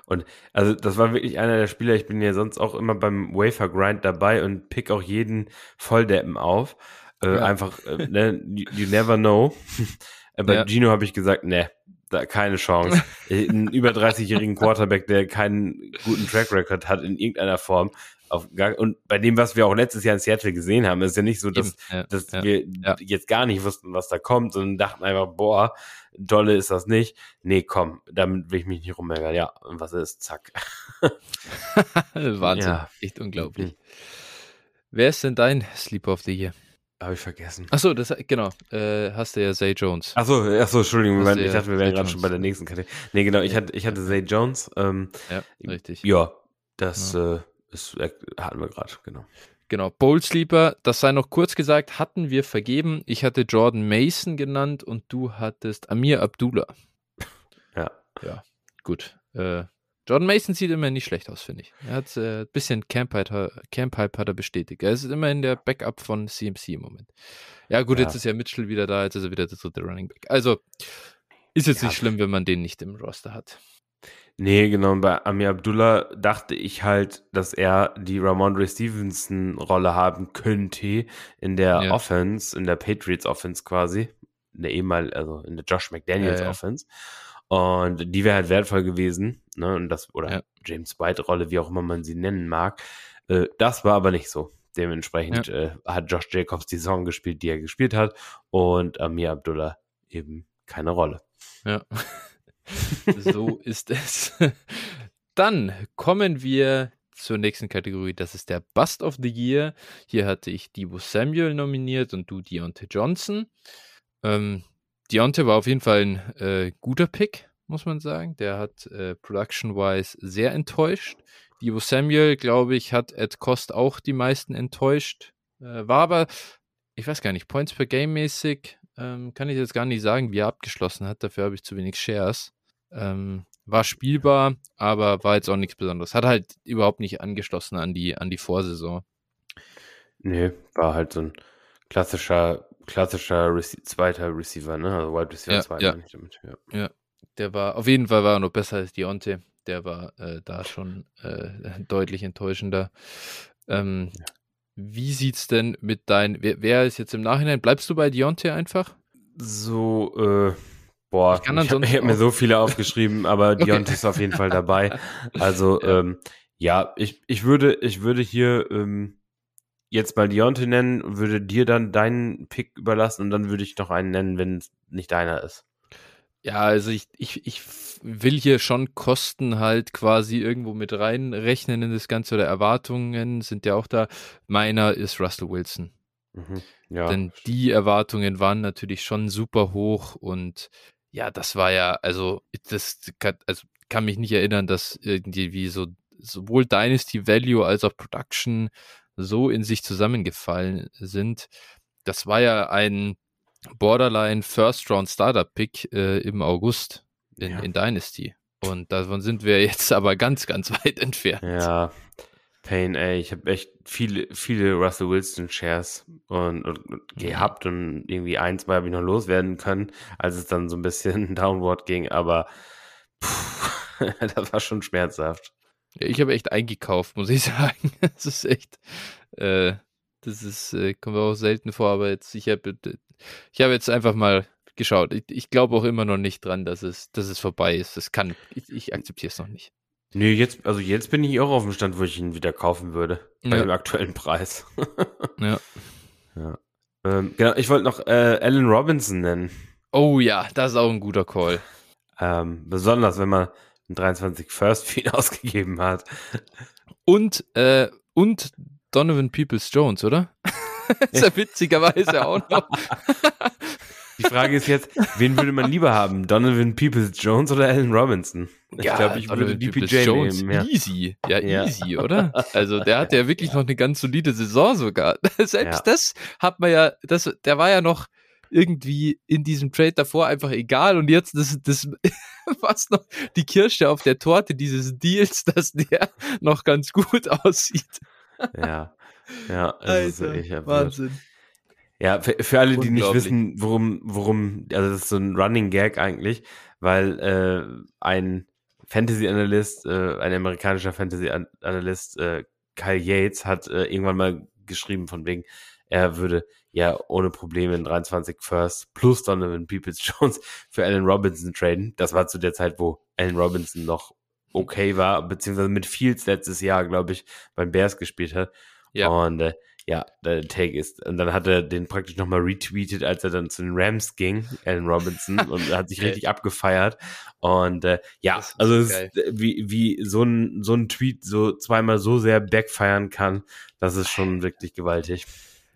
Und also das war wirklich einer der Spieler, ich bin ja sonst auch immer beim Wafer Grind dabei und pick auch jeden Volldeppen auf. Äh, ja. Einfach, äh, ne, you, you never know. Bei ja. Gino habe ich gesagt, ne, da keine Chance. Ein über 30-jährigen Quarterback, der keinen guten Track Record hat in irgendeiner Form. Gar, und bei dem, was wir auch letztes Jahr in Seattle gesehen haben, ist ja nicht so, dass, ja, dass ja, wir ja. jetzt gar nicht wussten, was da kommt, sondern dachten einfach, boah, dolle ist das nicht. Nee, komm, damit will ich mich nicht rumärgern. Ja, und was ist? Zack. Wahnsinn. Echt unglaublich. Wer ist denn dein Sleep of the Year? Habe ich vergessen. Achso, das, genau. Äh, hast du ja Zay Jones. Achso, achso Entschuldigung. Moment, ich dachte, wir wären gerade schon bei der nächsten Kategorie. Nee, genau. Ich hatte, ich hatte Zay Jones. Ähm, ja, richtig. Ja, das ja. Äh, ist, äh, hatten wir gerade, genau. Genau. Bold Sleeper, das sei noch kurz gesagt, hatten wir vergeben. Ich hatte Jordan Mason genannt und du hattest Amir Abdullah. Ja. Ja, gut. Äh, Jordan Mason sieht immer nicht schlecht aus, finde ich. Er hat äh, ein bisschen Camp Hype, Camp hat er bestätigt. Er ist immer in der Backup von CMC im Moment. Ja, gut, ja. jetzt ist ja Mitchell wieder da, jetzt ist er wieder der dritte Running Back. Also, ist jetzt ja. nicht schlimm, wenn man den nicht im Roster hat. Nee, genau. Bei Amir Abdullah dachte ich halt, dass er die Ramondre Stevenson-Rolle haben könnte in der ja. Offense, in der Patriots Offense quasi. In der ehemal, also in der Josh McDaniels ja. Und die wäre halt wertvoll gewesen, ne? Und das, oder James White-Rolle, wie auch immer man sie nennen mag. Äh, das war aber nicht so. Dementsprechend äh, hat Josh Jacobs die Saison gespielt, die er gespielt hat. Und Amir Abdullah eben keine Rolle. Ja. so ist es. Dann kommen wir zur nächsten Kategorie. Das ist der Bust of the Year. Hier hatte ich Debo Samuel nominiert und du Deontay Johnson. Ähm, Deontay war auf jeden Fall ein äh, guter Pick, muss man sagen. Der hat äh, production-wise sehr enttäuscht. Debo Samuel, glaube ich, hat at Cost auch die meisten enttäuscht. Äh, war aber, ich weiß gar nicht, Points per Game mäßig, ähm, kann ich jetzt gar nicht sagen, wie er abgeschlossen hat. Dafür habe ich zu wenig Shares. Ähm, war spielbar, aber war jetzt auch nichts Besonderes. Hat halt überhaupt nicht angeschlossen an die, an die Vorsaison. Nee, war halt so ein klassischer, klassischer Rece zweiter Receiver, ne? Also Wide Receiver ja, zweiter, ja. Damit, ja. ja. der war, auf jeden Fall war er noch besser als Dionte. Der war äh, da schon äh, deutlich enttäuschender. Ähm, ja. Wie sieht's denn mit deinen, wer, wer, ist jetzt im Nachhinein, bleibst du bei Dionte einfach? So, äh, Boah, ich, ich habe hab mir so viele aufgeschrieben, aber okay. Deontay ist auf jeden Fall dabei. Also ja, ähm, ja ich, ich, würde, ich würde hier ähm, jetzt mal Deontay nennen, würde dir dann deinen Pick überlassen und dann würde ich noch einen nennen, wenn es nicht deiner ist. Ja, also ich, ich, ich will hier schon Kosten halt quasi irgendwo mit reinrechnen in das Ganze oder Erwartungen sind ja auch da. Meiner ist Russell Wilson. Mhm, ja. Denn die Erwartungen waren natürlich schon super hoch und ja, das war ja, also das kann, also kann mich nicht erinnern, dass irgendwie so sowohl Dynasty Value als auch Production so in sich zusammengefallen sind. Das war ja ein Borderline First Round Startup Pick äh, im August in, ja. in Dynasty. Und davon sind wir jetzt aber ganz, ganz weit entfernt. Ja, Pain, ey, ich habe echt viele, viele Russell Wilson Shares und, und, und mhm. gehabt und irgendwie ein, zwei habe ich noch loswerden können, als es dann so ein bisschen downward ging, aber pff, das war schon schmerzhaft. Ich habe echt eingekauft, muss ich sagen. Das ist echt, äh, das ist, äh, kommt auch selten vor, aber jetzt, ich habe ich hab jetzt einfach mal geschaut. Ich, ich glaube auch immer noch nicht dran, dass es, dass es vorbei ist. Das kann, ich, ich akzeptiere es noch nicht. Nee, jetzt, also jetzt bin ich auch auf dem Stand, wo ich ihn wieder kaufen würde. Bei ja. dem aktuellen Preis. ja. ja. Ähm, genau, ich wollte noch äh, Alan Robinson nennen. Oh ja, das ist auch ein guter Call. Ähm, besonders, wenn man einen 23 First für ihn ausgegeben hat. Und, äh, und Donovan Peoples Jones, oder? ist ja witzigerweise auch noch. Die Frage ist jetzt, wen würde man lieber haben? Donovan Peoples Jones oder Allen Robinson? Ich ja, glaube, ich würde DPJ Jones nehmen. Ja. Easy. Ja, ja, easy, oder? Also der hat ja wirklich noch eine ganz solide Saison sogar. Selbst das hat man ja, das, der war ja noch irgendwie in diesem Trade davor einfach egal und jetzt das, das was noch die Kirsche auf der Torte dieses Deals, dass der noch ganz gut aussieht. Ja, ja, Alter, Wahnsinn. Ja, für, für alle, die nicht wissen, worum, worum, also das ist so ein Running Gag eigentlich, weil äh, ein Fantasy Analyst, äh, ein amerikanischer Fantasy Analyst, äh, Kyle Yates, hat äh, irgendwann mal geschrieben von wegen, er würde ja ohne Probleme in 23 First plus Donovan Peoples Jones für Allen Robinson traden. Das war zu der Zeit, wo Allen Robinson noch okay war, beziehungsweise mit Fields letztes Jahr, glaube ich, beim Bears gespielt hat. Ja. Und äh, ja, der Take ist. Und dann hat er den praktisch nochmal retweetet, als er dann zu den Rams ging, Allen Robinson, und hat sich richtig abgefeiert. Und äh, ja, also ist, wie, wie so ein, so ein Tweet so zweimal so sehr backfeiern kann, das ist schon wirklich gewaltig.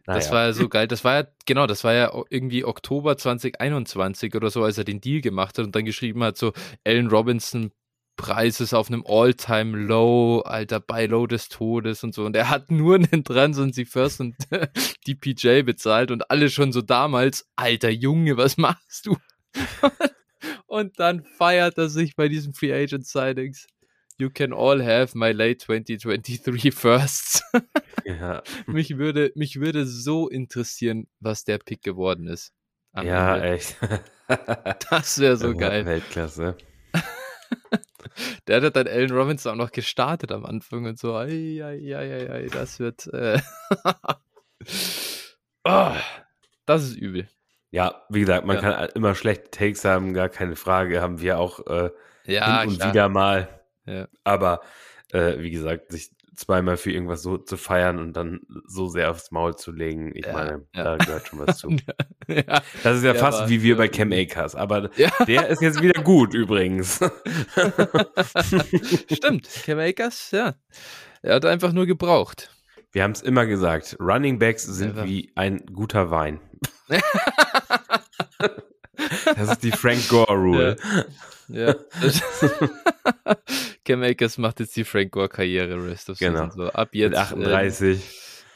Naja. Das war ja so geil. Das war ja, genau, das war ja irgendwie Oktober 2021 oder so, als er den Deal gemacht hat und dann geschrieben hat, so Allen Robinson Preis ist auf einem All-Time-Low, alter, bei Low des Todes und so. Und er hat nur einen Trans und sie First und die PJ bezahlt und alle schon so damals, alter Junge, was machst du? und dann feiert er sich bei diesen Free Agent Sightings. You can all have my late 2023 Firsts. ja. mich, würde, mich würde so interessieren, was der Pick geworden ist. Ja, Ende. echt. das wäre so geil. Weltklasse. der hat dann Allen Robinson auch noch gestartet am Anfang und so, ei, ei, ei, ei, das wird, äh oh, das ist übel. Ja, wie gesagt, man ja. kann immer schlechte Takes haben, gar keine Frage, haben wir auch äh, ja, hin und klar. wieder mal. Ja. Aber äh, wie gesagt, sich zweimal für irgendwas so zu feiern und dann so sehr aufs Maul zu legen, ich ja, meine, ja. da gehört schon was zu. ja, das ist ja fast wie wir bei Cam Akers, aber der ist jetzt wieder gut übrigens. Stimmt, Cam Akers, ja. Er hat einfach nur gebraucht. Wir haben es immer gesagt, Running Backs sind wie ein guter Wein. das ist die Frank Gore Rule. Ja. Cam Akers macht jetzt die Frank Gore Karriere Rest of genau. So ab jetzt. Mit 38.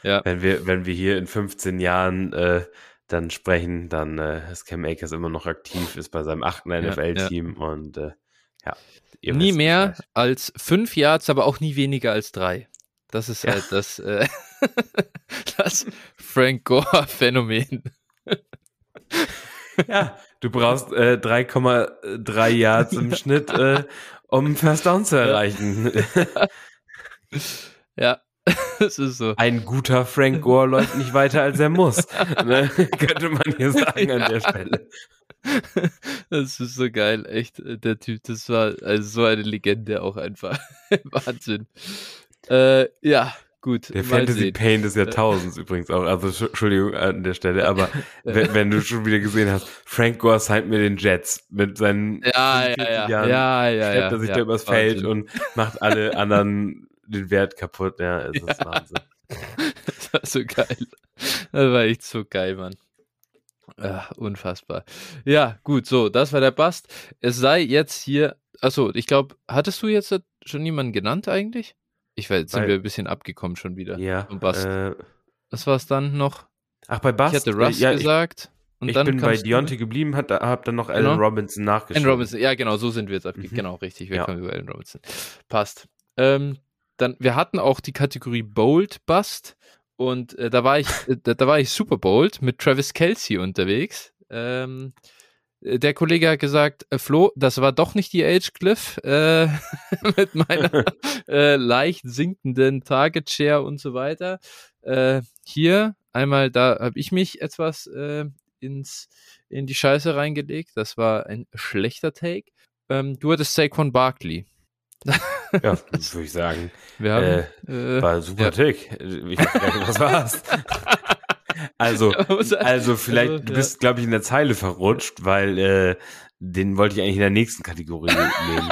Äh, ja. Wenn wir, wenn wir hier in 15 Jahren äh, dann sprechen, dann äh, ist Cam Akers immer noch aktiv, ist bei seinem achten NFL-Team ja, und äh, ja. Nie mehr Bescheid. als fünf Yards, aber auch nie weniger als drei. Das ist halt das, äh, das Frank Gore-Phänomen. ja, du brauchst äh, 3,3 Yards im Schnitt, äh, um First Down zu erreichen. ja, es ist so. Ein guter Frank Gore läuft nicht weiter, als er muss. ne? Könnte man hier sagen ja. an der Stelle. Das ist so geil, echt. Äh, der Typ, das war also so eine Legende auch einfach. Wahnsinn. Äh, ja, Gut. Der Fantasy. Pain des Jahrtausends übrigens auch. Also Entschuldigung an der Stelle, aber wenn, wenn, du schon wieder gesehen hast, Frank Gore signed mit den Jets mit seinen ja, ja, ja. Jahren, ja, ja, schleppt er sich ja, da übers Feld und macht alle anderen den Wert kaputt. Ja, es ist ja. Wahnsinn. das war so geil. Das war echt so geil, Mann. Ja, unfassbar. Ja, gut, so, das war der Bast. Es sei jetzt hier, achso, ich glaube, hattest du jetzt schon jemanden genannt eigentlich? Ich weiß, jetzt sind wir ein bisschen abgekommen schon wieder. Ja. Und Bast. Äh, Was war es dann noch? Ach, bei Bast? Ich hatte Russ ja, gesagt. Ich, ich bin bei Deontay geblieben, hab, hab dann noch Allen genau. Robinson nachgeschaut. Allen Robinson, ja genau, so sind wir jetzt abgekommen. Mhm. Genau, richtig, wir ja. kommen über Allen Robinson. Passt. Ähm, dann, wir hatten auch die Kategorie Bold Bust und äh, da war ich, äh, da, da, war ich super bold mit Travis Kelsey unterwegs. Ähm, der Kollege hat gesagt, äh, Flo, das war doch nicht die Age Cliff äh, mit meiner äh, leicht sinkenden Target Share und so weiter. Äh, hier einmal, da habe ich mich etwas äh, ins in die Scheiße reingelegt. Das war ein schlechter Take. Ähm, du hattest Saquon Barkley. ja, würde ich sagen. Wir haben, äh, war ein super ja. Take. Ich weiß gar nicht, was war's. Also, also vielleicht, also, du bist, glaube ich, in der Zeile verrutscht, weil äh, den wollte ich eigentlich in der nächsten Kategorie nehmen.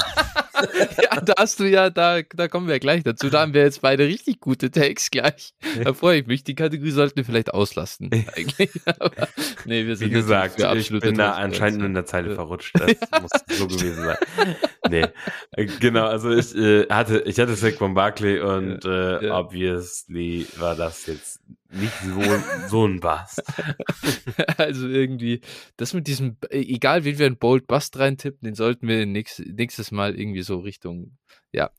ja, da hast du ja, da, da kommen wir gleich dazu. Da haben wir jetzt beide richtig gute Takes gleich. Da freue ich mich. Die Kategorie sollten wir vielleicht auslassen. Eigentlich. Aber, nee, wir sind Wie gesagt, ich bin da anscheinend nur in der Zeile verrutscht. Das muss so gewesen sein. Nee, äh, genau. Also ich äh, hatte, ich hatte Saquon Barkley und äh, ja. obviously war das jetzt nicht so, so ein Bass. also irgendwie, das mit diesem, egal wie wir einen Bold Bust reintippen, den sollten wir nächst, nächstes Mal irgendwie so Richtung, ja,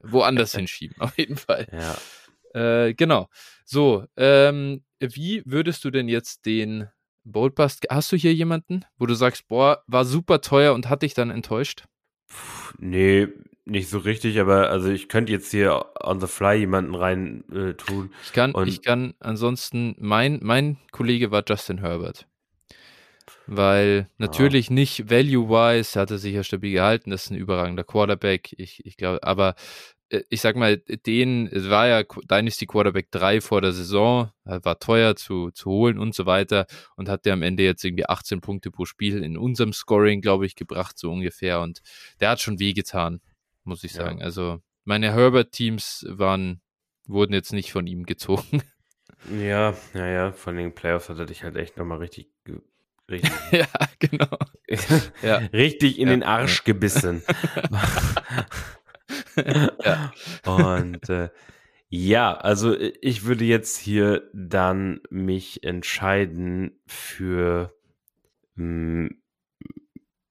woanders hinschieben, auf jeden Fall. Ja. Äh, genau. So, ähm, wie würdest du denn jetzt den Bold Bust, hast du hier jemanden, wo du sagst, boah, war super teuer und hat dich dann enttäuscht? Puh, nee, nicht so richtig, aber also ich könnte jetzt hier on the fly jemanden rein äh, tun. Ich kann, ich kann ansonsten, mein, mein Kollege war Justin Herbert. Weil natürlich ah. nicht value-wise, hat er sich ja stabil gehalten, das ist ein überragender Quarterback. Ich, ich glaube, aber äh, ich sag mal, den, es war ja Dynasty Quarterback 3 vor der Saison, war teuer zu, zu holen und so weiter und hat der am Ende jetzt irgendwie 18 Punkte pro Spiel in unserem Scoring, glaube ich, gebracht, so ungefähr. Und der hat schon wehgetan muss ich sagen. Ja. Also meine Herbert-Teams waren, wurden jetzt nicht von ihm gezogen. Ja, ja, ja, von den Playoffs hat er dich halt echt nochmal richtig, richtig. ja, genau. ja. Richtig in ja. den Arsch gebissen. ja. Und äh, ja, also ich würde jetzt hier dann mich entscheiden für mh, hm,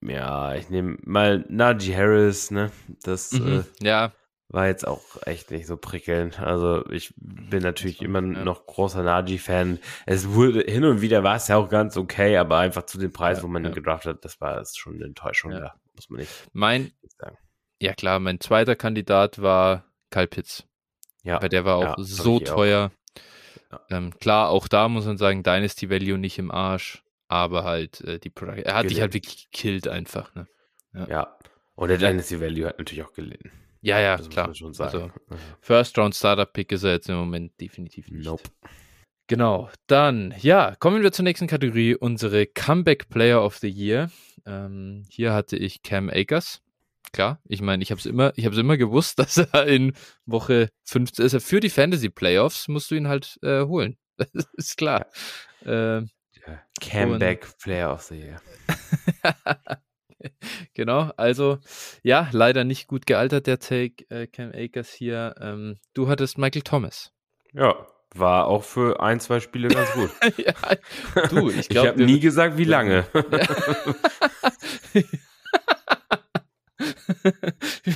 ja, ich nehme mal Najee Harris, ne? Das mhm, äh, ja. war jetzt auch echt nicht so prickelnd. Also ich bin natürlich immer ja. noch großer Najee-Fan. Es wurde hin und wieder war es ja auch ganz okay, aber einfach zu dem Preis, ja, wo man ihn gedraftet hat, das war schon eine Enttäuschung. Ja. Da muss man nicht mein, sagen. ja klar, mein zweiter Kandidat war Kyle Pitts. Ja. Weil der war auch so auch. teuer. Ja. Ähm, klar, auch da muss man sagen, Dynasty Value nicht im Arsch, aber halt äh, die Product er hat dich halt wirklich gekillt einfach. Ne? Ja. Und der Dynasty Value hat natürlich auch gelitten. Ja, ja, Das klar. schon sagen. Also, First Round Startup Pick ist er jetzt im Moment definitiv nicht. nope. Genau, dann, ja, kommen wir zur nächsten Kategorie, unsere Comeback Player of the Year. Ähm, hier hatte ich Cam Akers. Klar, ich meine, ich habe es immer, ich habe es immer gewusst, dass er in Woche 15 ist. Er für die Fantasy Playoffs musst du ihn halt äh, holen. Das ist klar. Ähm, Ja. Comeback Player of the Year. genau, also ja, leider nicht gut gealtert der Take äh, Cam Akers hier. Ähm, du hattest Michael Thomas. Ja. War auch für ein, zwei Spiele ganz gut. ja, du, ich Ich glaube, habe nie gesagt, wie lange.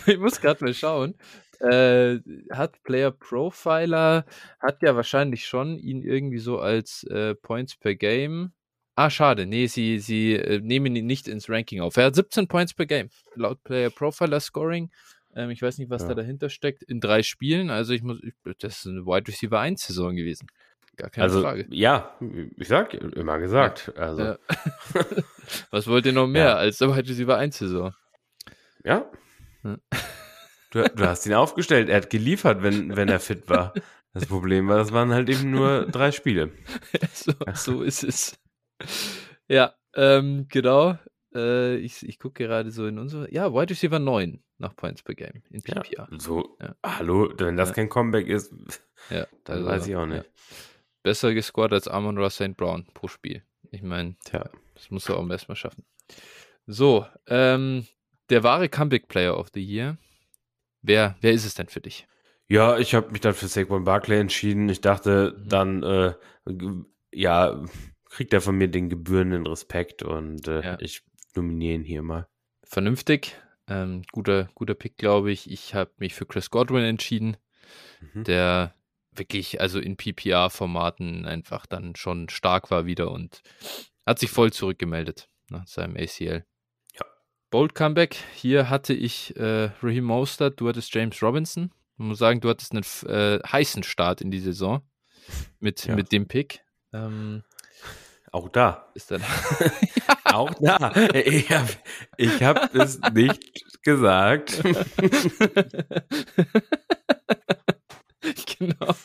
ich muss gerade mal schauen. Äh, hat Player Profiler, hat ja wahrscheinlich schon ihn irgendwie so als äh, Points per Game. Ah, schade. Nee, sie, sie äh, nehmen ihn nicht ins Ranking auf. Er hat 17 Points per Game. Laut Player Profiler Scoring. Ähm, ich weiß nicht, was Ja. da dahinter steckt. In drei Spielen. Also ich muss, ich, das ist eine Wide Receiver 1 Saison gewesen. Gar keine also, Frage. ja, ich sag, immer gesagt. Also, Ja. was wollt ihr noch mehr Ja. als der Wide Receiver 1 Saison? Ja. Ja. Du, du hast ihn aufgestellt. Er hat geliefert, wenn, wenn er fit war. Das Problem war, das waren halt eben nur drei Spiele. so, so ist es. Ja, ähm, genau. Äh, ich ich gucke gerade so in unsere. Ja, Wide Receiver 9 nach Points per Game in Ja, PPR. so, Ja. hallo, wenn das Ja. kein Comeback ist, Ja, dann also, weiß ich auch nicht. Ja. Besser gescored als Amon Ross St. Brown pro Spiel. Ich meine, das muss er auch erstmal schaffen. So, ähm, der wahre Comeback-Player of the Year. Wer, wer ist es denn für dich? Ja, ich habe mich dann für Saquon Barkley entschieden. Ich dachte, Mhm. dann, äh, ja, kriegt er von mir den gebührenden Respekt und äh, Ja. ich nominiere ihn hier mal. Vernünftig. Ähm, guter, guter Pick, glaube ich. Ich habe mich für Chris Godwin entschieden. Mhm. der wirklich, also in PPR-Formaten einfach dann schon stark war wieder und hat sich voll zurückgemeldet nach seinem ACL. Ja. Bold Comeback. Hier hatte ich äh, Raheem Mostert, du hattest James Robinson. Man muss sagen, du hattest einen äh, heißen Start in die Saison mit, Ja. mit dem Pick. Ähm, Auch da. ist dann Auch da. Ich habe ich hab es nicht gesagt. genau.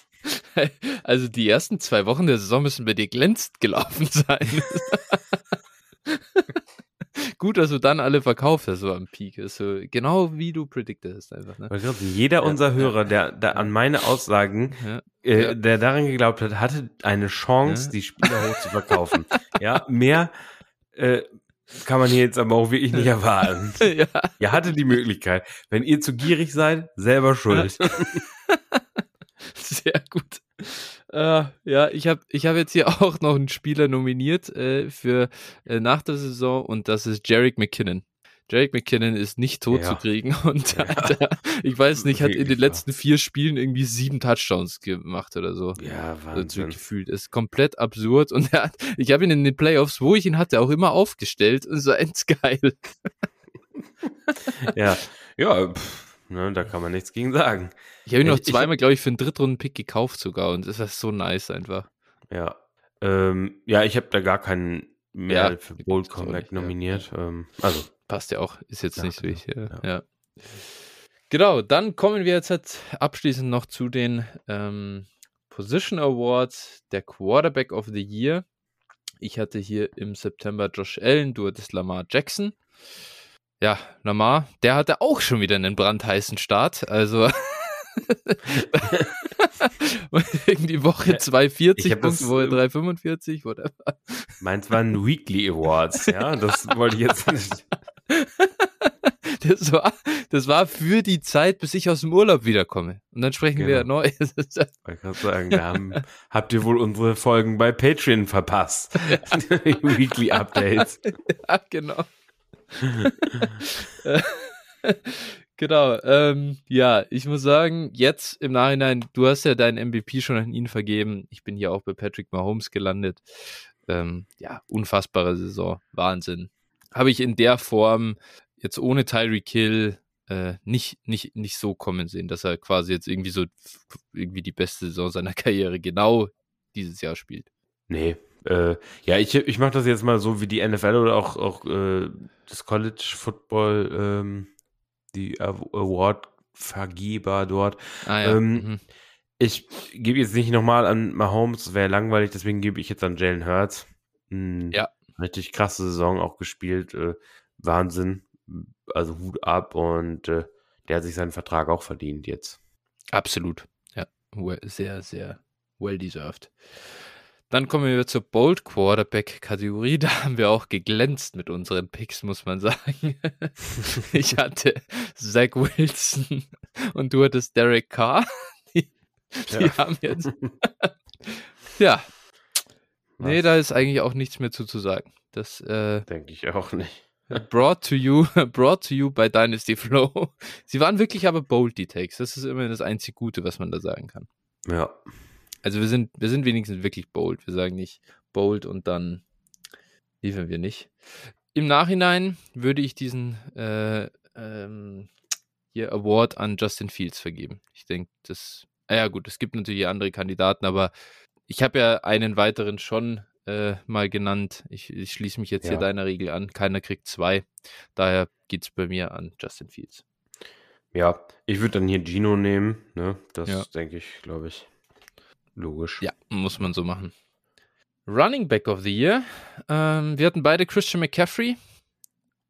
Also die ersten zwei Wochen der Saison müssen bei dir glänzend gelaufen sein. Gut, dass du dann alle verkauft hast, so am Peak. Ist so genau wie du predicted hast einfach. Ne? Glaub, Jeder unserer Hörer, der, der an meine Aussagen, Ja. äh, Ja. der daran geglaubt hat, hatte eine Chance, Ja. die Spieler hoch zu verkaufen. ja, mehr äh, kann man hier jetzt aber auch wirklich nicht erwarten. ja. Ihr hattet die Möglichkeit. Wenn ihr zu gierig seid, selber schuld. Sehr gut. Äh, ja, ich habe ich hab jetzt hier auch noch einen Spieler nominiert äh, für äh, nach der Saison und das ist Jarek McKinnon. Jarek McKinnon ist nicht tot Ja. zu kriegen und Ja. Alter, ich weiß nicht, hat in den letzten vier Spielen irgendwie sieben Touchdowns gemacht oder so. Ja, Also Wahnsinn. gefühlt. Ist komplett absurd und er hat, ich habe ihn in den Playoffs, wo ich ihn hatte, auch immer aufgestellt und so endgeil. Ja, ja pff, ne, da kann man nichts gegen sagen. Ich habe ihn noch zweimal, glaube ich, für einen Drittrunden-Pick gekauft sogar und das ist so nice einfach. Ja, ähm, ja ich habe da gar keinen mehr Ja, für Bold Comeback nicht, ja. nominiert. Ähm, also, Passt ja auch, ist jetzt Ja, nicht so genau, wichtig. Ja. ja. ja. Genau, dann kommen wir jetzt halt abschließend noch zu den ähm, Position Awards, der Quarterback of the Year. Ich hatte hier im September Josh Allen, du hattest Lamar Jackson. Ja, Lamar, der hatte auch schon wieder einen brandheißen Start. Also irgendwie Woche 240 ich hab das, Punkte, Woche ähm, 345, whatever. meins waren Weekly Awards, ja, das wollte ich jetzt nicht. Das war, das war für die Zeit, bis ich aus dem Urlaub wiederkomme. Und dann sprechen wir Genau. neu. Ich wollte gerade sagen, da haben, habt ihr wohl unsere Folgen bei Patreon verpasst. Weekly Updates. ja, genau. genau. Ähm, ja, ich muss sagen, jetzt im Nachhinein, du hast ja deinen MVP schon an ihn vergeben. Ich bin hier auch bei Patrick Mahomes gelandet. Ähm, ja, unfassbare Saison. Wahnsinn. Habe ich in der Form jetzt ohne Tyreek Hill äh, nicht, nicht, nicht so kommen sehen, dass er quasi jetzt irgendwie so irgendwie die beste Saison seiner Karriere genau dieses Jahr spielt. Nee, äh, ja, ich, ich mache das jetzt mal so wie die NFL oder auch, auch äh, das College Football, ähm, die Award-Vergeber dort. Ah, ja. ähm, mhm. Ich gebe jetzt nicht nochmal an Mahomes, wäre langweilig, deswegen gebe ich jetzt an Jalen Hurts. Hm, Ja. Richtig krasse Saison auch gespielt. Äh, Wahnsinn. Also Hut ab und äh, der hat sich seinen Vertrag auch verdient jetzt. Absolut. Ja, sehr, sehr well deserved. Dann kommen wir zur Bold Quarterback Kategorie. Da haben wir auch geglänzt mit unseren Picks, muss man sagen. ich hatte Zach Wilson und du hattest Derek Carr. Die, die Ja. haben jetzt. ja. Nee, Was? da ist eigentlich auch nichts mehr zu, zu sagen. Das äh, Denke ich auch nicht. brought to you, brought to you by Dynasty Flow. Sie waren wirklich aber bold, die Takes. Das ist immer das einzig Gute, was man da sagen kann. Ja. Also wir sind, wir sind wenigstens wirklich bold. Wir sagen nicht bold und dann liefern wir nicht. Im Nachhinein würde ich diesen äh, ähm, hier Award an Justin Fields vergeben. Ich denke, das. Ah ja, gut, es gibt natürlich andere Kandidaten, aber ich habe ja einen weiteren schon äh, mal genannt. Ich, ich schließe mich jetzt Ja. hier deiner Regel an. Keiner kriegt zwei. Daher geht es bei mir an Justin Fields. Ja, ich würde dann hier Gino nehmen. Ne? Das Ja. denke ich, glaube ich, logisch. Ja, muss man so machen. Running Back of the Year. Ähm, wir hatten beide Christian McCaffrey.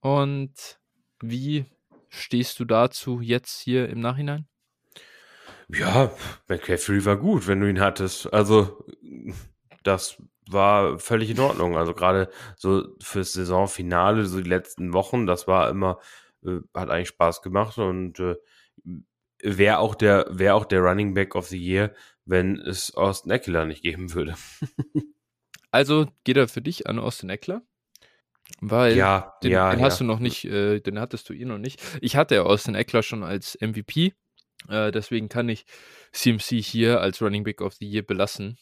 Und wie stehst du dazu jetzt hier im Nachhinein? Ja, McCaffrey war gut, wenn du ihn hattest. Also, das war völlig in Ordnung. Also, gerade so fürs Saisonfinale, so die letzten Wochen, das war immer, äh, hat eigentlich Spaß gemacht und äh, wäre auch, der wäre auch der Running Back of the Year, wenn es Austin Eckler nicht geben würde. Also geht er für dich an Austin Eckler? Weil ja, den, ja, den ja. hast du noch nicht, äh, den hattest du ihn noch nicht. Ich hatte ja Austin Eckler schon als MVP. Äh, deswegen kann ich CMC hier als Running Back of the Year belassen.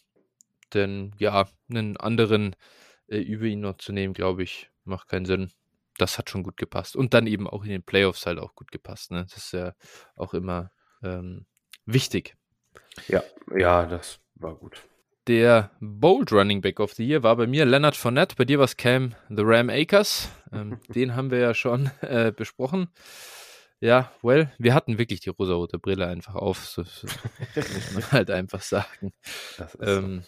Denn ja, einen anderen äh, über ihn noch zu nehmen, glaube ich, macht keinen Sinn. Das hat schon gut gepasst. Und dann eben auch in den Playoffs halt auch gut gepasst. Ne? Das ist ja auch immer ähm, wichtig. Ja, ja, das war gut. Der Bold Running Back of the Year war bei mir Leonard Fournette, bei dir war es Cam The Ram Akers. Ähm, den haben wir ja schon äh, besprochen. Ja, well, wir hatten wirklich die rosarote Brille einfach auf, so, so muss man halt einfach sagen. Ist so. Ähm,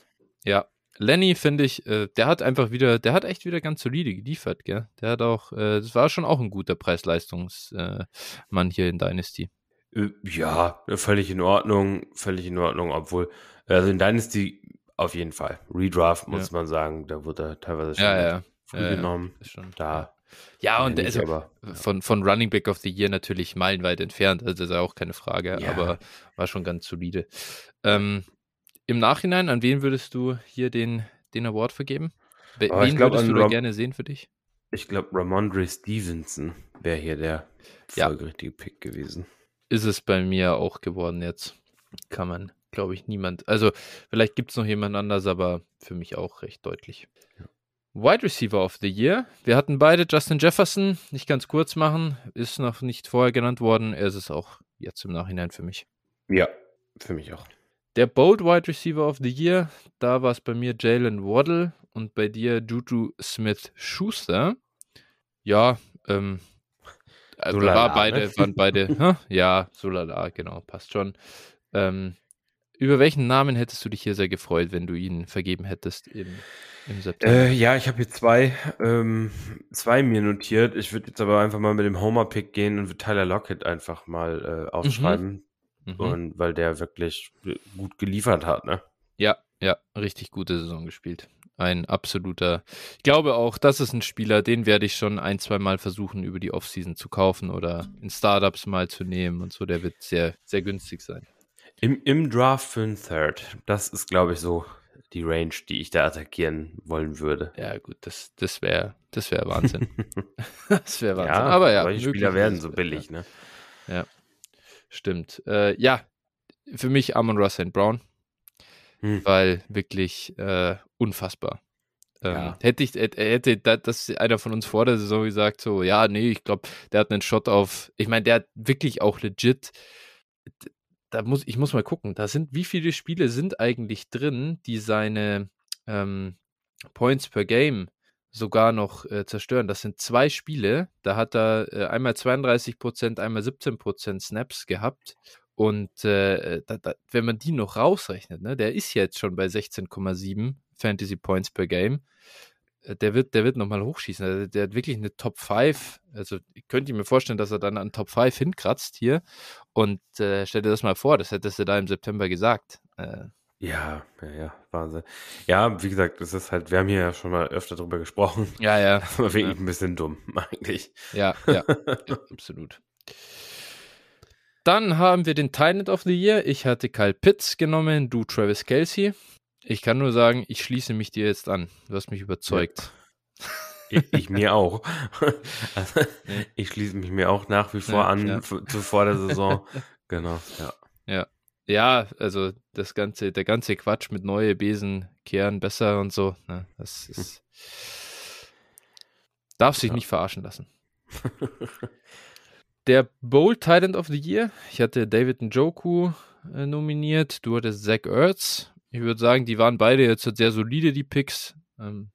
ja, Lenny finde ich, äh, der hat einfach wieder, der hat echt wieder ganz solide geliefert, gell? Der hat auch, äh, das war schon auch ein guter Preis-Leistungsmann äh, hier in Dynasty. Äh, Ja, völlig in Ordnung, völlig in Ordnung, obwohl, also in Dynasty auf jeden Fall. Redraft muss man sagen, da wurde er teilweise schon Ja, ja. früh Ja, ja. genommen. Da. ja, und nicht, also, aber, von, von Running Back of the Year natürlich meilenweit entfernt, also das ist ja auch keine Frage, Ja. aber war schon ganz solide. Ähm, Im Nachhinein, an wen würdest du hier den, den Award vergeben? Oh, wen glaub, würdest du da Rob- gerne sehen für dich? ich glaube, Ramondre Stevenson wäre hier der Ja. folgerichtige Pick gewesen. Ist es bei mir auch geworden jetzt. Kann man, glaube ich, niemand. Also, vielleicht gibt es noch jemand anders, aber für mich auch recht deutlich. Wide Receiver of the Year. Wir hatten beide Justin Jefferson. Nicht ganz kurz machen. Ist noch nicht vorher genannt worden. Er ist es auch jetzt im Nachhinein für mich. Ja, für mich auch. Der Bold Wide Receiver of the Year, da war es bei mir Jalen Waddle und bei dir Juju Smith Schuster. Ja, ähm, äh, So war beide, ne? waren beide, ja, so lala, genau, passt schon. Ähm, über welchen Namen hättest du dich hier sehr gefreut, wenn du ihn vergeben hättest im, im September? Äh, ja, ich habe hier zwei, ähm, zwei mir notiert. Ich würde jetzt aber einfach mal mit dem Homer-Pick gehen und Tyler Lockett einfach mal äh, aufschreiben. Mhm. Und weil der wirklich gut geliefert hat, ne? Ja, ja, richtig gute Saison gespielt. Ein absoluter. Ich glaube auch, das ist ein Spieler, den werde ich schon ein, zwei Mal versuchen, über die Offseason zu kaufen oder in Startups mal zu nehmen und so. Der wird sehr, sehr günstig sein. Im, Im Draft für einen Third. Das ist, glaube ich, so die Range, die ich da attackieren wollen würde. Ja, gut, das, das wäre das wär Wahnsinn. das wäre Wahnsinn. ja, Aber ja, solche Spieler werden so billig, ne? Stimmt. Äh, ja, für mich Amon Russell Brown, Hm. weil wirklich äh, unfassbar. Ähm, ja. Hätte ich, hätte das einer von uns vor der Saison gesagt, so, ja, nee, ich glaube, der hat einen Shot auf, ich meine, der hat wirklich auch legit, da muss, ich muss mal gucken, da sind, wie viele Spiele sind eigentlich drin, die seine ähm, Points per Game sogar noch äh, zerstören. Das sind zwei Spiele, da hat er äh, einmal 32%, einmal 17% Snaps gehabt. Und äh, da, da, wenn man die noch rausrechnet, ne, der ist jetzt schon bei 16,7 Fantasy Points per Game. Äh, der wird, der wird nochmal hochschießen. Also der hat wirklich eine Top 5. Also ich könnte mir vorstellen, dass er dann an Top 5 hinkratzt hier. Und äh, stell dir das mal vor, das hättest du da im September gesagt. Äh, ja, ja, ja, Wahnsinn. Ja, wie gesagt, das ist halt, wir haben hier ja schon mal öfter drüber gesprochen. Ja, ja. Das war wirklich ja. ein bisschen dumm, eigentlich. Ja, ja, ja absolut. Dann haben wir den Titan of the Year. Ich hatte Kyle Pitts genommen, du Travis Kelsey. Ich kann nur sagen, ich schließe mich dir jetzt an. Du hast mich überzeugt. Ja. Ich, ich, mir auch. Also, ich schließe mich mir auch nach wie vor ja, an ja. zu vor der Saison. Genau, ja. Ja. Ja, also das ganze, der ganze Quatsch mit neue Besen kehren besser und so, ne, das hm. ist. Darf sich nicht verarschen lassen. der Bold Titan of the Year. Ich hatte David Njoku äh, nominiert. Du hattest Zach Ertz. Ich würde sagen, die waren beide jetzt sehr solide, die Picks. Ähm,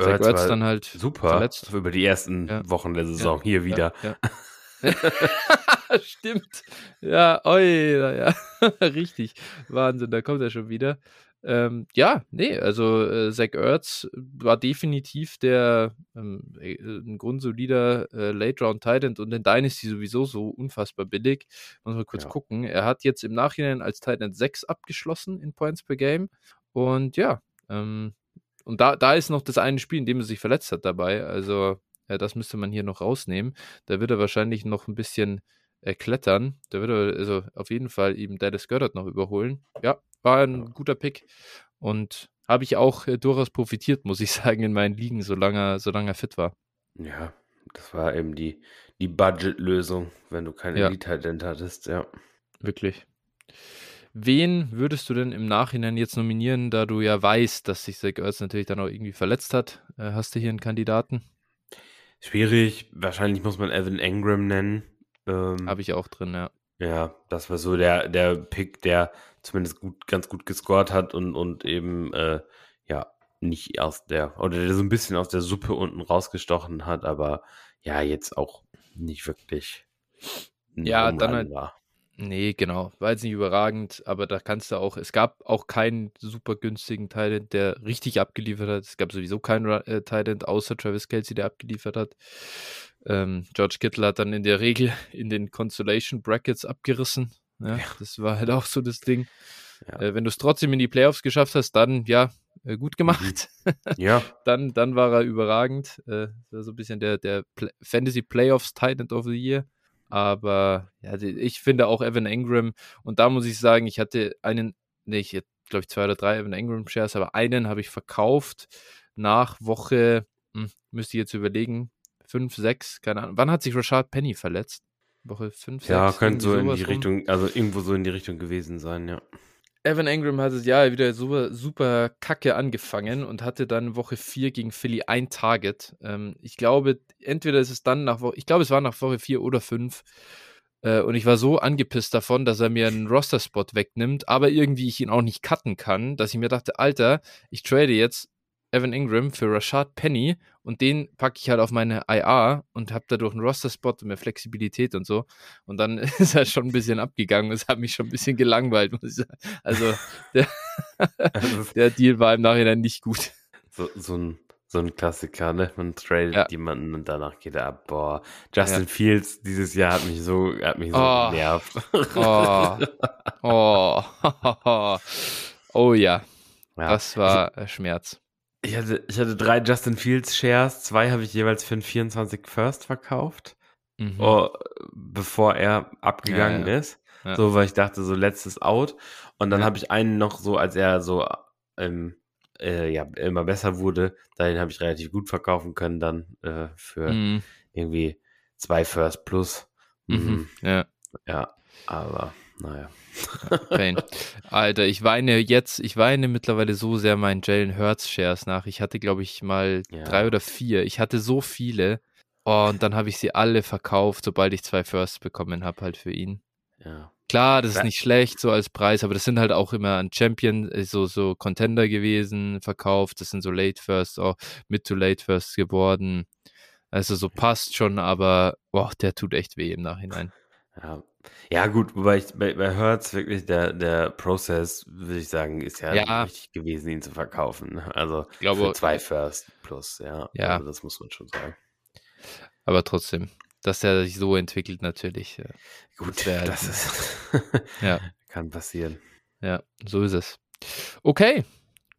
Zach Ertz dann halt super verletzt. über die ersten ja. Wochen der Saison. Ja, Hier wieder. Ja, Stimmt. Ja, oi, ja. Richtig. Wahnsinn, da kommt er schon wieder. Ähm, ja, nee, also äh, Zach Ertz war definitiv der ähm, äh, ein grundsolider äh, Late-Round Titan und in Dynasty sowieso so unfassbar billig. Muss mal kurz ja. gucken. Er hat jetzt im Nachhinein als Titan 6 abgeschlossen in Points per Game. Und ja, ähm, und da, da ist noch das eine Spiel, in dem er sich verletzt hat dabei. Also, ja, das müsste man hier noch rausnehmen. Da wird er wahrscheinlich noch ein bisschen äh, klettern. Da wird er also auf jeden Fall eben Dallas Goddard noch überholen. Ja, war ein guter Pick und habe ich auch äh, durchaus profitiert, muss ich sagen, in meinen Ligen, solange, solange er fit war. Ja, das war eben die, die Budget-Lösung, wenn du kein ja. Elite-Talent hattest, ja. Wirklich. Wen würdest du denn im Nachhinein jetzt nominieren, da du ja weißt, dass sich Zach Ertz natürlich dann auch irgendwie verletzt hat? Äh, hast du hier einen Kandidaten? Schwierig. Wahrscheinlich muss man Evan Engram nennen. Ähm, Habe ich auch drin, ja. Ja, das war so der, der Pick, der zumindest gut, ganz gut gescored hat und, und eben, äh, ja, nicht aus der, oder der so ein bisschen aus der Suppe unten rausgestochen hat, aber ja, jetzt auch nicht wirklich. Ja, dann halt, war. Nee, genau. War jetzt nicht überragend, aber da kannst du auch, es gab auch keinen super günstigen Talent, der richtig abgeliefert hat. Es gab sowieso keinen äh, Talent außer Travis Kelsey, der abgeliefert hat. Ähm, George Kittle hat dann in der Regel in den Consolation Brackets abgerissen. Ja, ja. Das war halt auch so das Ding. Ja. Äh, wenn du es trotzdem in die Playoffs geschafft hast, dann ja, äh, gut gemacht. Mhm. Ja. dann, dann war er überragend. Äh, so ein bisschen der, der Play Fantasy Playoffs Titan of the Year. Aber ja, ich finde auch Evan Engram, und da muss ich sagen, ich hatte einen, nee, ich glaube ich zwei oder drei Evan Engram Shares, aber einen habe ich verkauft nach Woche, hm, müsste ich jetzt überlegen, 5, 6, keine Ahnung. Wann hat sich Rashad Penny verletzt? Woche 5, 6? Ja, könnte so in die Richtung, also irgendwo so in die Richtung gewesen sein, ja. Evan Engram hat das Jahr wieder super, super kacke angefangen und hatte dann Woche 4 gegen Philly ein Target. Ähm, ich glaube, entweder ist es dann nach Woche, ich glaube, es war nach Woche 4 oder 5. Äh, und ich war so angepisst davon, dass er mir einen Roster-Spot wegnimmt, aber irgendwie ich ihn auch nicht cutten kann, dass ich mir dachte, Alter, ich trade jetzt Evan Ingram für Rashad Penny und den packe ich halt auf meine IR und habe dadurch einen Roster-Spot und mehr Flexibilität und so. Und dann ist er schon ein bisschen abgegangen. Es hat mich schon ein bisschen gelangweilt, muss ich sagen. Also der, der Deal war im Nachhinein nicht gut. So, so ein so ein Klassiker, ne? Man tradet ja. jemanden und danach geht er ab. Boah, Justin ja. Fields dieses Jahr hat mich so, hat mich so oh. genervt. Oh. oh. oh ja. ja. Das war ich, Schmerz. Ich hatte, ich hatte drei Justin Fields Shares, zwei habe ich jeweils für einen 24 First verkauft, mhm. oh, bevor er abgegangen ja, ja. ist. Ja. So, weil ich dachte, so letztes Out. Und dann habe ich einen noch so, als er so ähm, äh, ja, immer besser wurde, den habe ich relativ gut verkaufen können, dann äh, für mhm. irgendwie zwei First Plus. Mhm. mhm. Ja. Ja, aber naja. Pain. Alter, ich weine jetzt, ich weine mittlerweile so sehr meinen Jalen Hurts Shares nach. Ich hatte, glaube ich, mal ja. drei oder vier. Ich hatte so viele. Oh, und dann habe ich sie alle verkauft, sobald ich zwei Firsts bekommen habe, halt für ihn. Ja. Klar, das ist nicht schlecht so als Preis, aber das sind halt auch immer ein Champion, äh, so, so Contender gewesen, verkauft. Das sind so Late Firsts, auch Mid to Late Firsts geworden. Also so passt schon, aber boah, der tut echt weh im Nachhinein. Ja, ja gut, wobei ich bei, bei Hertz wirklich der, der Prozess, würde ich sagen, ist ja, ja. richtig gewesen, ihn zu verkaufen. Also ich glaube, für zwei First plus, ja. Ja. Also das muss man schon sagen. Aber trotzdem, dass er sich so entwickelt, natürlich. Gut, halt, das ist. ja. Kann passieren. Ja, so ist es. Okay,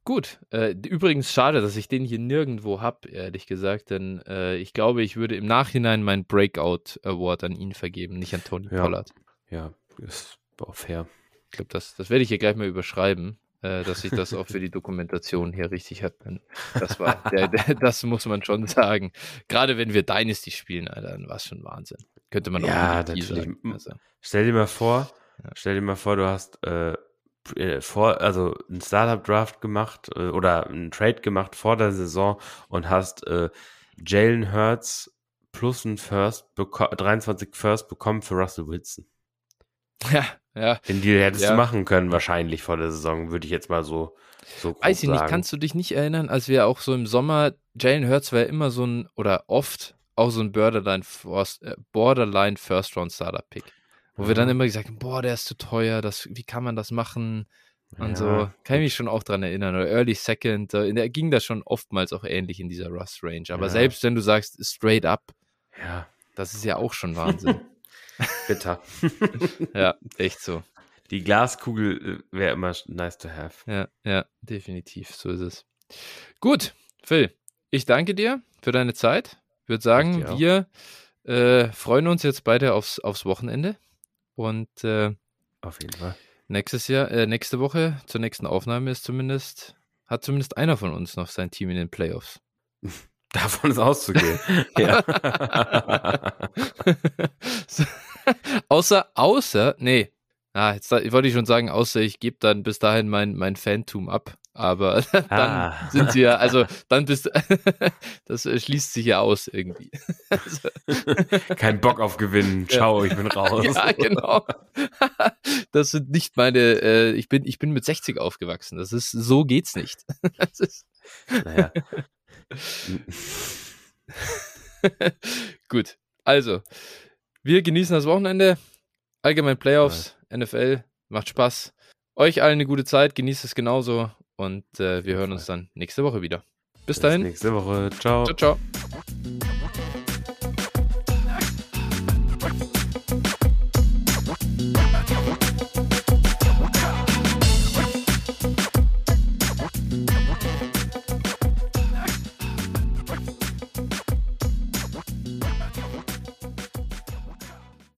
gut. Äh, übrigens schade, dass ich den hier nirgendwo habe, ehrlich gesagt, denn äh, ich glaube, ich würde im Nachhinein meinen Breakout Award an ihn vergeben, nicht an Tony ja. Pollard. Ja, ist auch fair. Ich glaube, das, das werde ich hier gleich mal überschreiben äh, dass ich das auch für die Dokumentation hier richtig habe. Das war, der, der, das muss man schon sagen. Gerade wenn wir Dynasty spielen, Alter, dann war es schon Wahnsinn. Könnte man auch ja, natürlich. Sagen. Also. Stell dir mal vor, ja. stell dir mal vor, du hast äh, vor, also ein Startup-Draft gemacht äh, oder einen Trade gemacht vor der Saison und hast äh, Jalen Hurts plus ein First, 23 First bekommen für Russell Wilson. Ja, ja. Den Deal hättest ja. du machen können, wahrscheinlich vor der Saison, würde ich jetzt mal so, so Weiß ich sagen. nicht, kannst du dich nicht erinnern, als wir auch so im Sommer, Jalen Hurts war ja immer so ein, oder oft auch so ein Borderline First, äh, Borderline First Round Starter Pick. Wo wir dann immer gesagt haben, boah, der ist zu teuer, das, wie kann man das machen? Und ja. so, kann ich mich schon auch dran erinnern. Oder Early Second, da ging das schon oftmals auch ähnlich in dieser Rust Range. Aber ja. selbst wenn du sagst, straight up, ja. das ist ja auch schon Wahnsinn. Bitter. ja, echt so. Die Glaskugel äh, wäre immer nice to have. Ja, ja, definitiv. So ist es. Gut, Phil, ich danke dir für deine Zeit. Ich würde sagen, wir äh, freuen uns jetzt beide aufs, aufs Wochenende. Und äh, auf jeden Fall. Nächstes Jahr, äh, nächste Woche zur nächsten Aufnahme ist zumindest, hat zumindest einer von uns noch sein Team in den Playoffs. Davon ist auszugehen. außer, außer, nee. Ah, jetzt wollte ich schon sagen, außer ich gebe dann bis dahin mein, mein Phantom ab. Aber dann ah. sind sie ja, also dann bist das schließt sich ja aus irgendwie. Kein Bock auf Gewinnen. Ciao, ich bin raus. Ja, genau. Das sind nicht meine, äh, ich bin, ich bin mit 60 aufgewachsen. Das ist, so geht's nicht. Naja. Gut. Also, wir genießen das Wochenende. Allgemein Playoffs, ja. NFL, macht Spaß. Euch allen eine gute Zeit, genießt es genauso und äh, wir hören uns dann nächste Woche wieder. Bis, Bis dahin. Nächste Woche. Ciao. Ciao, ciao.